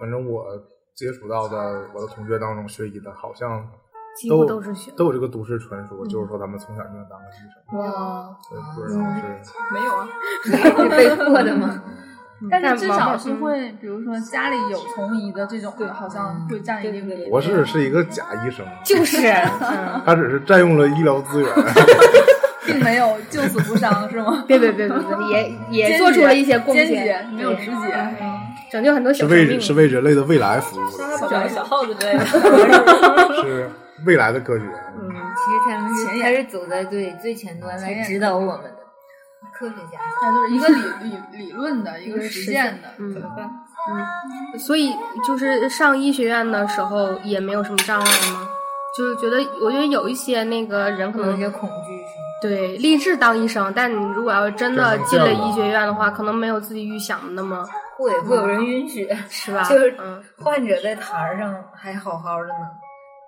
反正我接触到的我的同学当中学医的，好像几乎都都是学都有这个都市传说，就是说他们从小就想当个医生。哇，对，不知道是没有啊，是被迫的吗？但是至少是会，比如说家里有从医的这种的，好像会占一定比例。博士是一个假医生，就是，(laughs) 嗯，他只是占用了医疗资源。(laughs) 并没有救死不伤，是吗？别别别别别，也 (laughs) 也做出了一些贡献，没有直接。嗯拯救很多小生命。为是为人类的未来服务的，小小耗子之类的。是未来的科学。嗯，其实他们是前沿他是走在最最前端来指导我们的科学家。他就是一个理理理论的，一个实践的。嗯怎么办？嗯，所以就是上医学院的时候也没有什么障碍吗？就是觉得，我觉得有一些那个人可能有些恐惧？对立志当医生，但你如果要是真的进了医学院的话，可能没有自己预想的那么会会有人允许，是吧？就是嗯，患者在台儿上还好好的呢，就是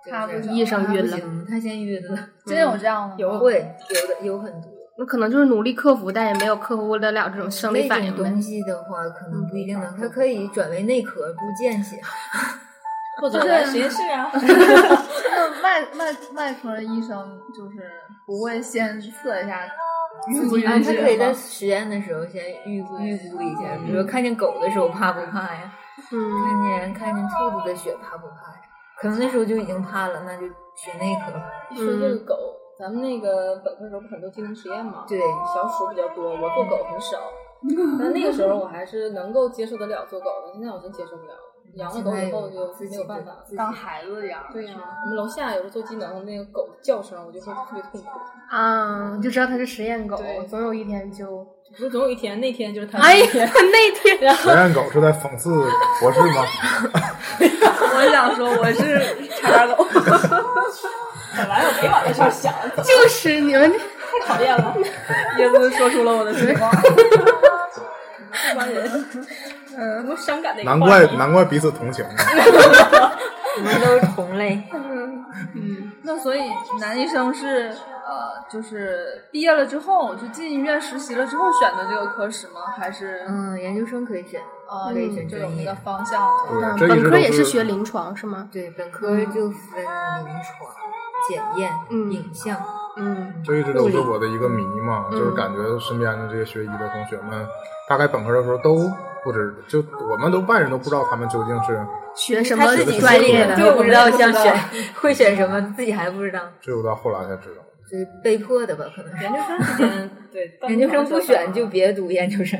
他医生他晕了，他先晕了。(laughs) 真有这样的吗？有会有的有很多。那可能就是努力克服，但也没有克服得了这种生理反应东。西的话，可能不一定能，它可以转为内科，不见血。(laughs) 或者来实验室啊？(laughs) 那外外外科的医生就是不会先测一下晕不啊，晕他可以在？实验的时候先预估预估一下，比如说看见狗的时候怕不怕呀？嗯，看见看见兔子的血怕不怕呀？可能那时候就已经怕了，那就学内科了。一说这个狗，咱们那个本科时候不很多技能实验嘛？对小鼠比较多，我做狗很少。(laughs) 但那个时候我还是能够接受得了做狗的，现在我真接受不了。养了狗以后就没有办法。当孩子养。对呀、我们楼下有时候做技能，那个狗叫声，我就会特别痛苦。(laughs) 啊，就知道它是实验狗对，总有一天就，不是总有一天，那天就是它哎呀，那天，那天然实验狗是在讽刺博士吗？(laughs) 我想说我是叉狗，(laughs) 本来我没往这事儿想，就是你们太讨厌了，椰子说出了我的情况。(laughs) 这帮人，嗯，多伤感的一个难怪难怪彼此同情啊。(laughs) 我们都是同类。(laughs) 嗯，那所以男医生是呃，就是毕业了之后就进医院实习了之后选的这个科室吗？还是嗯，研究生可以选，啊，可以选专业就有那个。方向？对，本科也是学临床是吗？对，本科就分临床、检验、嗯影像。嗯这一直都是我的一个谜嘛，就是感觉身边的这些学医的同学们，大概本科的时候都不知，就我们都外人都不知道他们究竟是学什么自己专业的？就不知道我也不知道想 (laughs) 选会选什么，自己还不知道，只有到后来才知道。(laughs) 就是被迫的吧？可能研究生 (laughs) 对，研究生不选就别读研究生，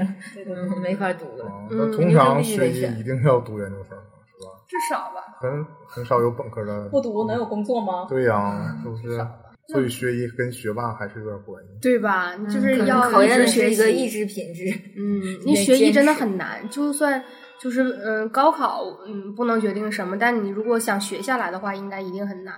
没法读了。那通常学医一定要读研究生，是吧？至少吧。很很少有本科的。不读能有工作吗？对呀，是不是？所以学医跟学霸还是有点关系。对吧？就是要考验的是一直学习一个意志品质。嗯，(laughs) 你学医真的很难，就算就是嗯高考嗯不能决定什么，但你如果想学下来的话，应该一定很难。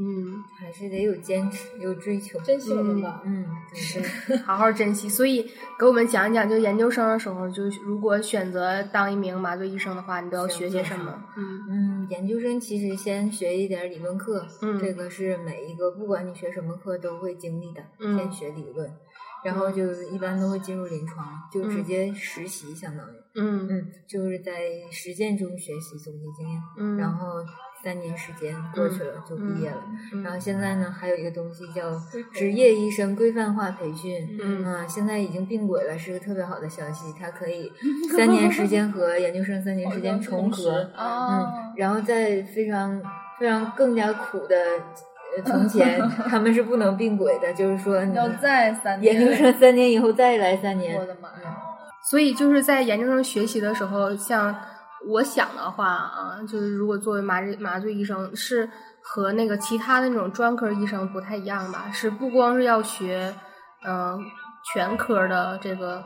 嗯，还是得有坚持，有追求。珍惜我们吧。嗯，是好好珍惜。所以给我们讲一讲，就研究生的时候，就如果选择当一名麻醉医生的话，你都要学些什么？嗯嗯，研究生其实先学一点理论课，嗯这个是每一个不管你学什么课都会经历的，嗯先学理论，然后就一般都会进入临床，就直嗯接实习，相当于，嗯嗯，就是在实践中学习总结经验，嗯，然后三年时间过去了就毕业了，嗯然后现在呢还有一个东西叫职业医生规范化培训，嗯啊，现在已经并轨了，是个特别好的消息，它可以 (laughs) 三年时间和研究生三年时间重合。哦嗯，然后在非常非常更加苦的呃 (laughs) 从前，他们是不能并轨的，就是说你要再三年研究生三年以后再来三年我，的妈呀！所以就是在研究生学习的时候，像我想的话啊，就是如果作为麻醉麻醉医生，是和那个其他的那种专科医生不太一样吧？是不光是要学，嗯、全科的这个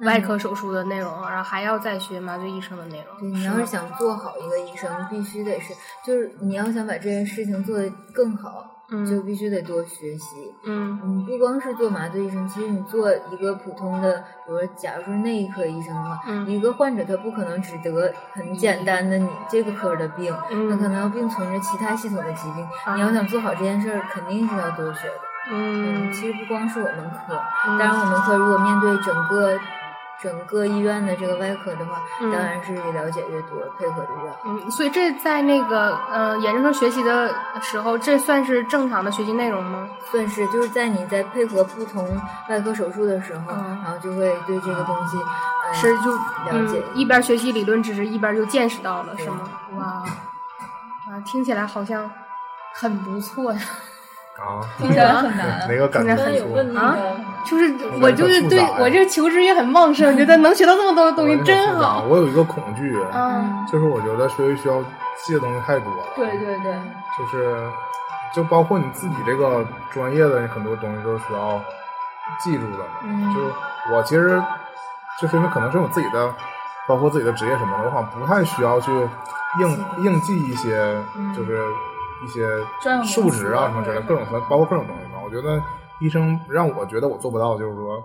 外科手术的内容，然后还要再学麻醉医生的内容。对，你要是想做好一个医生，必须得是，就是你要想把这件事情做得更好，嗯就必须得多学习。嗯你不光是做麻醉医生，其实你做一个普通的，比如说假如说内科医生的话，嗯一个患者他不可能只得很简单的你这个科的病，嗯他可能要并存着其他系统的疾病。啊你要想做好这件事儿，肯定是要多学的。嗯其实不光是我们科，嗯当然我们科如果面对整个整个医院的这个外科的话，嗯当然是了解越多，配合的越好。嗯，所以这在那个呃研究生学习的时候，这算是正常的学习内容吗？算是就是在你在配合不同外科手术的时候，嗯然后就会对这个东西、呃、是就了解嗯，一边学习理论知识，一边就见识到了，是吗？哇，啊，听起来好像很不错呀。啊，听起来很 (laughs) 难。哪个感觉听起来很刚才有问那啊个，就是我我就是对我这求知欲很旺盛，觉得能学到这么多的东西真好。我有一个恐惧，嗯就是我觉得学习需要记的东西太多了。对对对，就是就包括你自己这个专业的很多东西都是需要记住的。嗯就是我其实就是因为可能是我自己的，包括自己的职业什么的，我好像不太需要去硬硬记一些，就是一些数值啊什么之类各种包括各种东西嘛。我觉得医生让我觉得我做不到，就是说，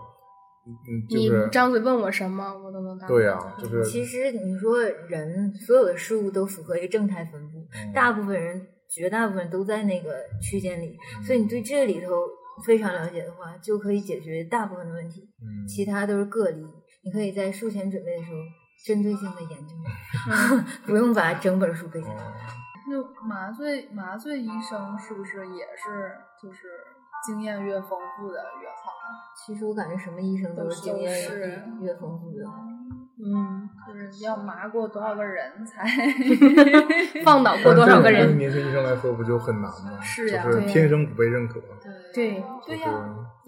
嗯，就你张嘴问我什么，我都能答。对呀、就是其实你说人所有的事物都符合一个正态分布，嗯大部分人绝大部分人都在那个区间里，所以你对这里头非常了解的话，就可以解决大部分的问题，嗯其他都是个例。你可以在术前准备的时候针对性的研究，(laughs) 不用把整本书背下来。那麻醉麻醉医生是不是也是就是经验越丰富的越好？其实我感觉什么医生都是经验越丰富的。嗯，就是要麻过多少个人才 (laughs) 放倒过多少个人对于？年轻医生来说不就很难吗？是呀就是天生不被认可。对，对对呀，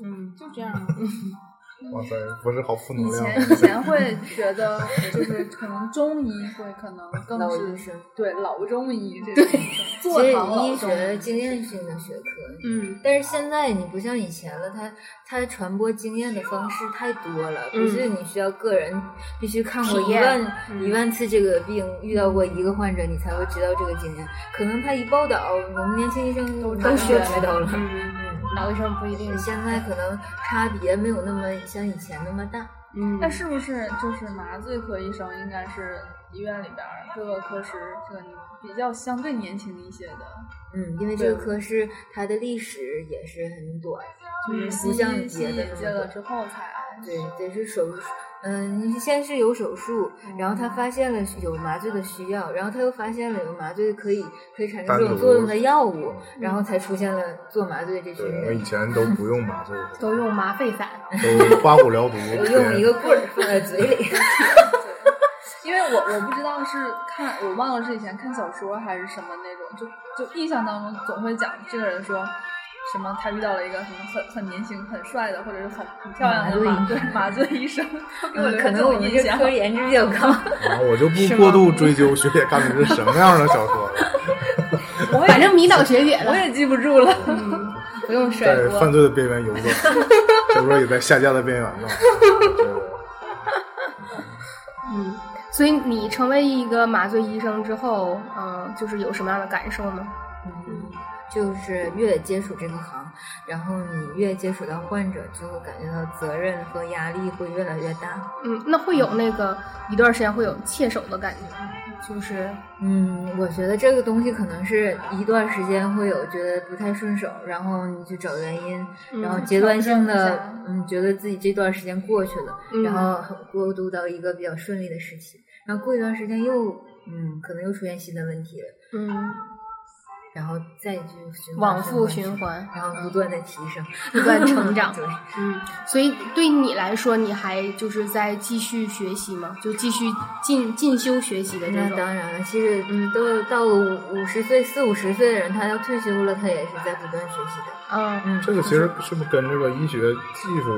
嗯，就这样。(laughs) 哇塞，不是好负能以量。前以前会觉得，就是可能中医会可能更老是对老中医这种坐其实堂医。学经验性的学科，嗯但是现在你不像以前了，它它传播经验的方式太多了，不是你需要个人必须看过一万、嗯一万次这个病，遇到过一个患者，你才会知道这个经验。可能他一报道，我们年轻医生都都学知道了。嗯，老医生不一定。现在可能差别没有那么像以前那么大。嗯，那是不是就是麻醉科医生应该是医院里边各个科室这个比较相对年轻一些的，嗯，因为这个科室它的历史也是很短，就是不西像医西医别的引进了之后才对，得是手术。嗯，你先是有手术，然后他发现了有麻醉的需要，然后他又发现了有麻醉可以可以产生这种作用的药物，然后才出现了做麻醉这群人以。前都不用麻醉，(laughs) 都用麻沸散。都刮骨疗毒，(laughs) 都用一个棍儿放在嘴里，(laughs) 因为我我不知道是看我忘了是以前看小说还是什么那种，就就印象当中总会讲这个人说什么他遇到了一个什么很很年轻很帅的或者是很很漂亮的麻麻醉对麻醉医生，给我留下这可能我种印象。们这科颜值比较高。啊，我就不过度追究学姐看的是什么样的小说了，我反正迷倒学姐了，我也记不住了。嗯，不用甩在。犯罪的边缘游走，小说也在下架的边缘呢。对嗯，所以你成为一个麻醉医生之后，嗯，就是有什么样的感受呢？嗯，就是越接触这个行，然后你越接触到患者，就会感觉到责任和压力会越来越大。嗯，那会有那个一段时间会有切手的感觉吗，就是嗯，我觉得这个东西可能是一段时间会有觉得不太顺手，然后你去找原因，嗯然后阶段性的，嗯，觉得自己这段时间过去了，嗯然后过渡到一个比较顺利的时期，然后过一段时间又，嗯，可能又出现新的问题了，嗯，然后再去循环往复循循环，然后不断的提升，(laughs) 不断成长。对，嗯，所以对你来说，你还就是在继续学习吗？就继续进进修学习的那种。当然了，其实嗯，都到了五五十岁、四五十岁的人，他要退休了，他也是在不断学习的。嗯嗯，这个其实是不是跟这个医学技术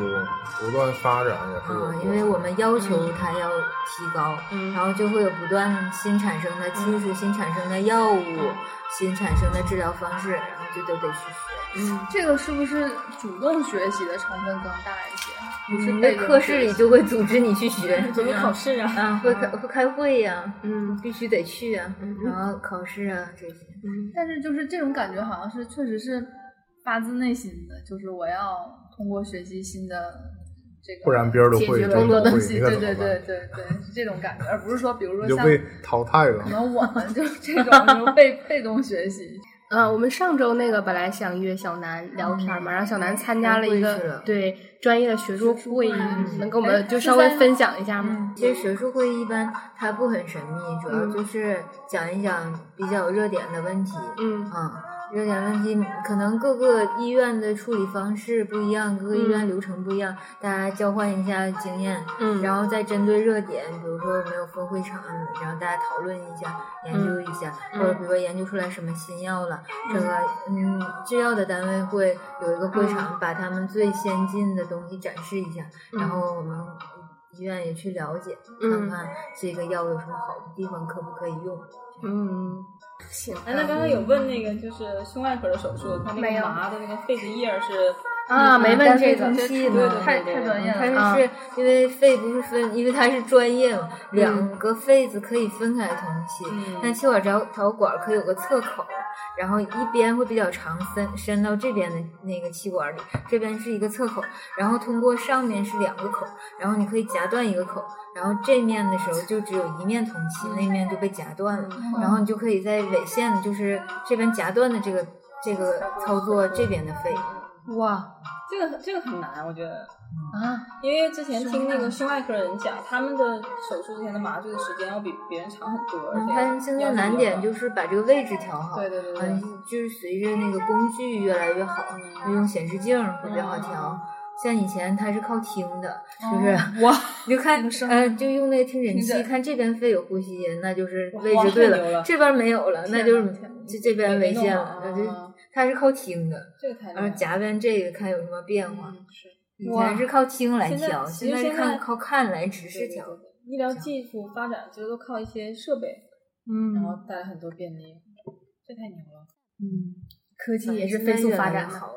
不断发展也是有啊，关因为我们要求它要提高，嗯然后就会有不断新产生的技术、新产生的药物、新产生的治疗方式，然后就都得去学。嗯，这个是不是主动学习的成分更大一些？不是在课室里就会组织你去学，怎么考试啊？啊，会开会开会呀、嗯必须得去啊，然后考试啊这些。但是就是这种感觉，好像是确实是发自内心的，就是我要通过学习新的这个，不然别人都会，解决这更多东西，对对对？对对，是这种感觉，而不是说比如说像被淘汰了可。能我们就这种就是被被动学习，(laughs) 呃，我们上周那个本来想约小南聊天嘛，然后小南参加了一个对专业的学术会议，嗯能跟我哎们就稍微分享一下吗？嗯，其实学术会议一般它不很神秘，主要嗯就是讲一讲比较热点的问题。嗯啊，热点问题可能各个医院的处理方式不一样，各个医院流程不一样，大家交换一下经验，嗯。然后再针对热点，比如说有没有分会场，然后大家讨论一下，研究一下，嗯或者比如说研究出来什么新药了，这个嗯制药的单位会有一个会场，把他们最先进的东西展示一下，然后我们。医院也去了解，嗯看看这个药有什么好的地方，可不可以用。嗯，行。哎，那刚刚有问那个就是胸外科的手术，他那个麻的那个肺子叶是啊，没问这个对，太对对太专业了。它是因为肺不是分，因为它是专业嘛，两个肺子可以分开通气。嗯那气管导导管可以有个侧口，然后一边会比较长，伸伸到这边的那个气管里，这边是一个侧口，然后通过上面是两个口，然后你可以夹断一个口，然后这面的时候就只有一面通气，那面就被夹断了，然后你就可以在尾线，就是这边夹断的这个这个操作这边的肺。哇这个这个很难，我觉得，啊，因为之前听那个胸外科人讲，他们的手术之前的麻醉的时间要比别人长很多，而嗯，且它现在难点就是把这个位置调好。对对对对嗯，就是随着那个工具越来越好，就用显示镜会比较好调。像以前他是靠听的，就是哇，你就看那个声呃，就用那个听诊器，看这边肺有呼吸音，那就是位置对了这边没有了，那就是这这边没违线了，那就啊它是靠听的，这个太然后夹边这个看有什么变化。嗯是以前是靠听来调，现在是看实现在靠看来直视调。医疗技术发展其实都靠一些设备，嗯然后带来很多便利，这太牛了。嗯，科技也是飞速发展，好了。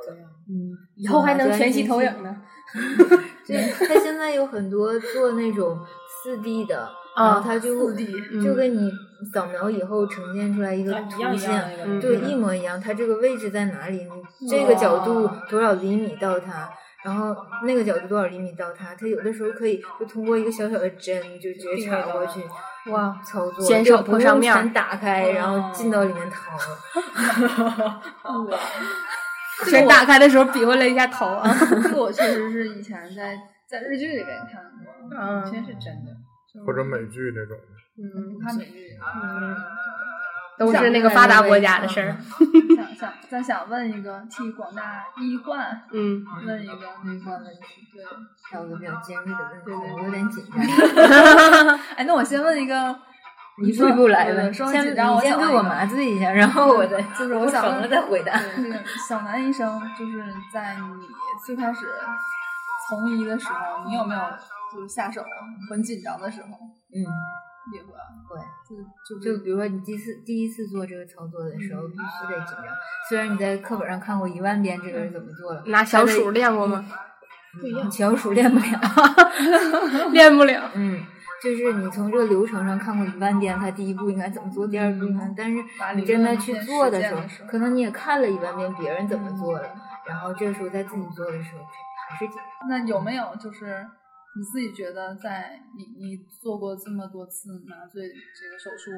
嗯，以后还能全息投影呢。(laughs) 对，它现在有很多做那种四 D 的，然后它就 4D 就跟你扫描以后呈现出来一个啊一图样一样的那线，个嗯对，一模一样。它这个位置在哪里？你这个角度多少厘米到它，然后那个角度多少厘米到它，它有的时候可以就通过一个小小的针就直接插过去。哇，操作减少就不用破伤面打开，然后进到里面掏。(laughs) 先打开的时候比划了一下头啊，(laughs) 这个我确实是以前在在日剧里边看过，嗯真是真的。或者美剧那种。不看美剧。嗯，都是那个发达国家的事儿。(laughs) 想想再想问一个，替广大医患嗯，问一个那个问题，对，挑个比较尖锐的问题，对对我有点紧张。(laughs) 哎，那我先问一个，一步一步来呗，对说先紧张，我你先给我麻醉一下，然后我再 (laughs) 就是我想完了再回答。这个小南医生，就是在你最开始从医的时候，你有没有就是下手很紧张的时候？嗯，也会啊，会。就就比如说你第一次第一次做这个操作的时候，必须得紧张。虽然你在课本上看过一万遍这个是怎么做的，拿小鼠练过吗？不一样，小鼠练不了。(laughs) 练不了。嗯，就是你从这个流程上看过一万遍，它第一步应该怎么做，第二步应该，但是你真的去做的时候实践的时，候可能你也看了一万遍别人怎么做的，然后这时候在自己做的时候还是紧张。那有没有就是你自己觉得在你你做过这么多次麻醉这个手术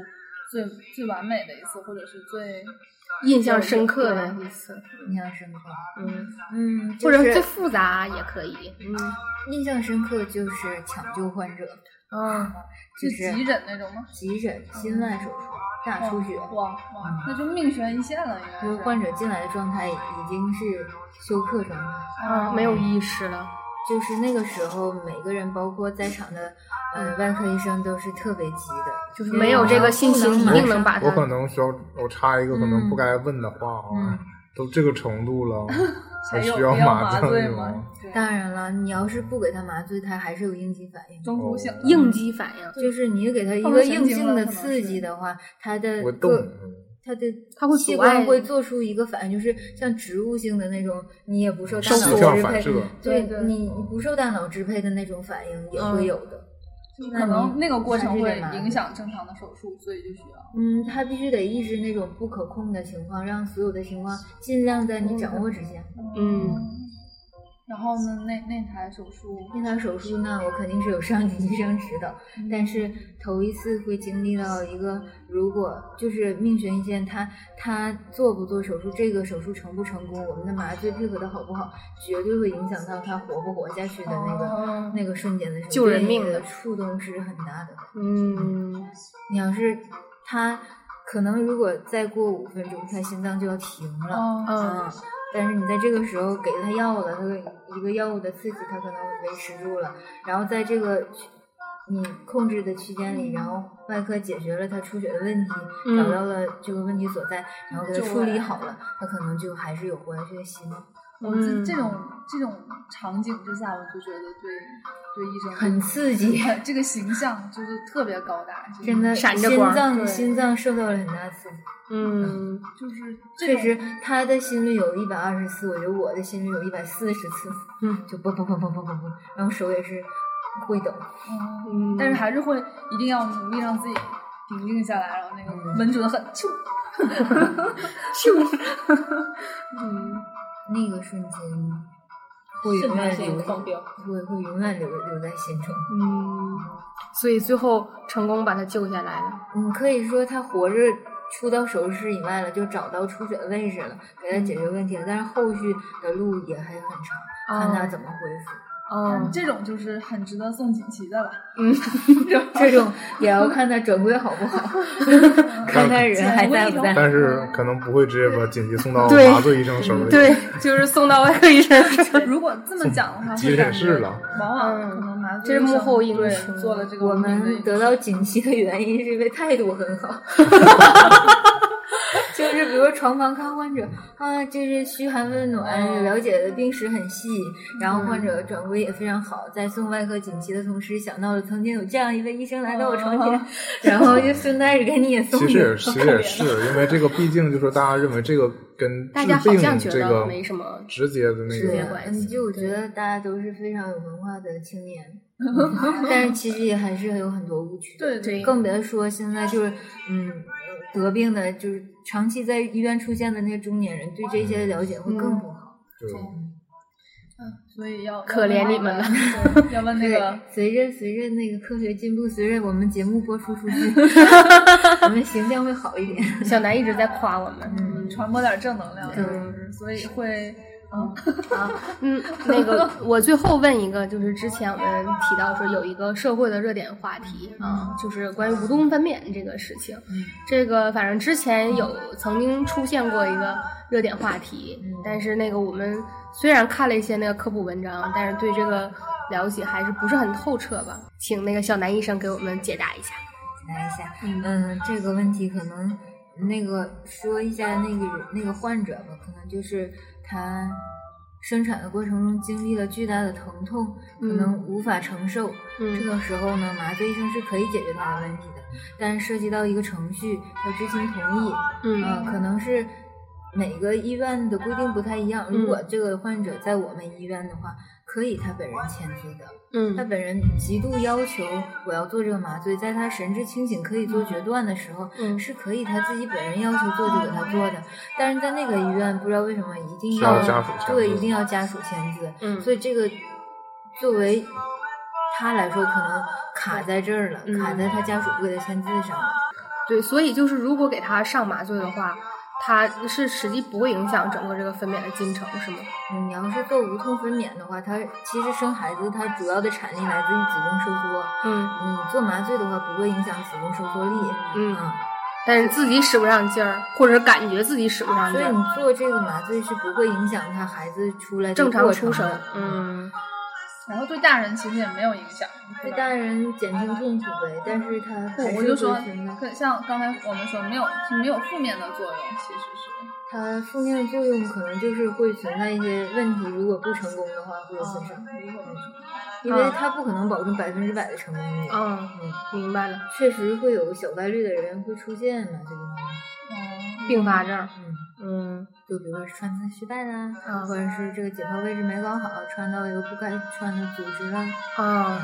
最最完美的一次，或者是最印象深刻的一次，印象深刻。嗯，嗯，或者最复杂也可以。嗯印象深刻就是抢救患者，嗯，就是急诊那种吗？急诊心外手术大出血，哇哇，那就命悬一线了，应该就是是患者进来的状态已经是休克状态。啊，没有意识了。就是那个时候，每个人，包括在场的呃外科医生，都是特别急的，就是没有这个信心，一定能把我可。能需要我插一个可能不该问的话啊，嗯都这个程度了，(laughs) 还需要麻醉醉吗？当然了，你要是不给他麻醉，他还是有应激反应。中途醒了应激反应。就是你给他一个面神经了硬性的刺激的话，他的我动各它的它会器官会做出一个反应，就是像植物性的那种，你也不受大脑支配对你你不受大脑支配的那种反应也嗯会有的。嗯可能那个过程会影响正常的手术，所以就需要。嗯，他必须得抑制那种不可控的情况，让所有的情况尽量在你掌握之下。嗯，然后呢，那那台手术，那台手术呢，我肯定是有上级医生指导，但是头一次会经历到一个，如果就是命悬一线，他他做不做手术，这个手术成不成功，我们的麻醉配合的好不好，绝对会影响到他活不活下去的那个、哦那个瞬间的时候，救人命的的触动是很大的。嗯，你要是他可能如果再过五分钟，他心脏就要停了。哦，嗯啊，但是你在这个时候给他药了，他一个药物的刺激，它可能维持住了，然后在这个你控制的区间里，然后外科解决了他出血的问题，嗯找到了这个问题所在，然后给他处理好了，他可能就还是有活下去的希望。我这嗯这种这种场景之下，我就觉得对对医生很刺激，这个形象就是特别高大，真的闪着光心脏心脏受到了很大刺激。嗯，就是确实，他的心率有一百二十次，我觉得我的心率有一百四十次，嗯，就嘣嘣嘣嘣嘣嘣嘣，然后手也是会抖。嗯，嗯但是还是会一定要努力让自己平静下来，然后那个嗯稳准的很，(laughs) 咻，嗯，(laughs) 那个瞬间会永远留。会会永远留留在心中。嗯，所以最后成功把他救下来了。嗯，可以说他活着出到手术室以外了，就找到出血的位置了，给他解决问题了。但是后续的路也还很长，看他怎么恢复。哦，这种就是很值得送锦旗的了。嗯，(laughs) 这种也要看他转归好不好，(laughs) 看他人还在不在。但是可能不会直接把锦旗送到麻醉医生手里。对，就是送到外科医生手里。如果这么讲的话，急诊室了往往嗯可能麻这是幕醉医生对后因素做了这个我们得到锦旗的原因是因为态度很好，(laughs) 就是比如说床旁看患者啊，就是嘘寒问暖，了解的病史很细，然后患者转归也非常好。在送外科锦旗的同时，想到了曾经有这样一位医生来到我床前，然后就顺带着给你也送其实也你。其实也是因为这个，毕竟就是大家认为这个跟 (laughs) 大家好像觉得没什么直接的那直接个关系嗯，就我觉得大家都是非常有文化的青年，(laughs) 但是其实也还是有很多误区。对对更别说现在就是，嗯，得病的，就是长期在医院出现的那些中年人，对这些了解会更不好。对所以要可怜你们了。要问那个随着随着那个科学进步，随着我们节目播出出去，(laughs) 我们形象会好一点。小南一直在夸我们。嗯，传播点正能量，对就是所以会嗯啊，嗯，那个，我最后问一个，就是之前我们提到说有一个社会的热点话题啊，就是关于无痛分娩这个事情。这个反正之前有曾经出现过一个热点话题，但是那个我们虽然看了一些那个科普文章，但是对这个了解还是不是很透彻吧？请那个小南医生给我们解答一下。解答一下，嗯，这个问题可能那个说一下那个那个患者吧，可能就是他生产的过程中经历了巨大的疼痛，可能无法承受。这嗯个时候呢，麻醉医生是可以解决他的问题的，但涉及到一个程序，要知情同意，嗯啊，可能是每个医院的规定不太一样。如果这个患者在我们医院的话，可以他本人签字的。嗯他嗯本人极度要求我要做这个麻醉，在他神志清醒可以做决断的时候，嗯是可以他自己本人要求做就给他做的。但是在那个医院，不知道为什么一定需要家属签字对，一定要家属签字。嗯所以这个作为他来说，可能卡在这儿了，嗯卡在他家属不给他签字上了。对，所以就是如果给他上麻醉的话，他是实际不会影响整个这个分娩的进程，是吗？嗯，你要是做无痛分娩的话，它其实生孩子它主要的产力来自于子宫收缩。嗯你做麻醉的话，不会影响子宫收缩力。嗯啊但是自己使不上劲儿，或者感觉自己使不上劲儿所以你，做这个麻醉是不会影响他孩子出来正常出生嗯然后对大人其实也没有影响，对大人减轻痛苦呗，但是他还是我我就说像刚才我们说没有是没有负面的作用，其实是。它负面的作用可能就是会存在一些问题，如果不成功的话会有损伤，因为它不可能保证百分之百的成功率。嗯，嗯，明白了。确实会有小概率的人会出现麻醉病。哦，并发症。嗯，嗯就比如说穿刺失败啦，啊或者是这个解剖位置没搞好，穿到一个不该穿的组织啦。啊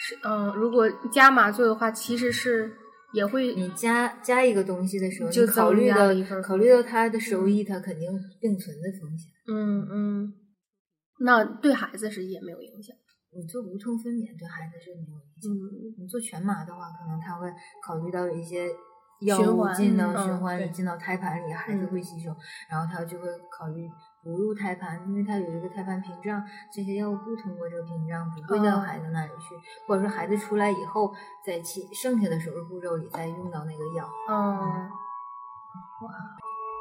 是嗯，如果加麻醉的话，其实是也会你加加一个东西的时候，就考虑到考虑到它的收益，它肯定并存的风险。嗯嗯，那对孩子是也没有影响。你做无痛分娩对孩子是没有影响。嗯你做全麻的话，可能他会考虑到一些药物进到嗯循环里，进到胎盘里，孩子嗯会吸收，然后他就会考虑不入胎盘，因为它有一个胎盘屏障，这些药物不通过这个屏障，不会到哦孩子那里去，或者说孩子出来以后，在其剩下的手术步骤里再用到那个药。嗯，哇，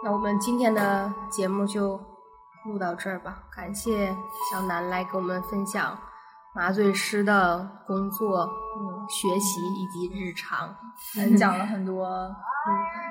那我们今天的节目就录到这儿吧。感谢小南来给我们分享麻醉师的工作、嗯、学习以及日常，嗯，讲了很多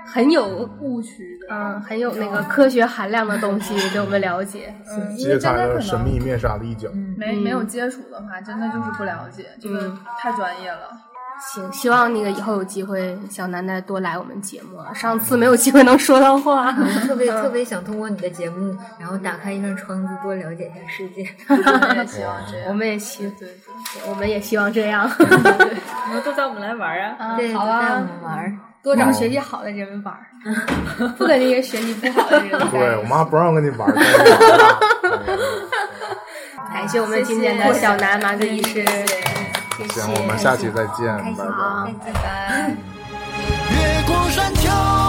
很有误区的，嗯很有那个科学含量的东西 (laughs) 给我们了解。嗯揭开了真的可能神秘面纱的一角。嗯，没没有接触的话，真的就是不了解，这个嗯太专业了。行，希望那个以后有机会，小楠楠多来我们节目。上次没有机会能说到话。我特别 (laughs) 特别想通过你的节目，然后打开一扇窗子，多了解一下世界。(laughs) 我们也希望这样。我们也希，对对，我们也希望这样。(laughs) 你们都找我们来玩啊！对，好带我啊，们玩儿。多找学习好的人玩儿，不跟那些学习不好的人。对我妈不让跟你玩感谢我们今天的小南麻醉医师，谢谢。行，我们下期再见，拜拜。好拜拜。越过山丘。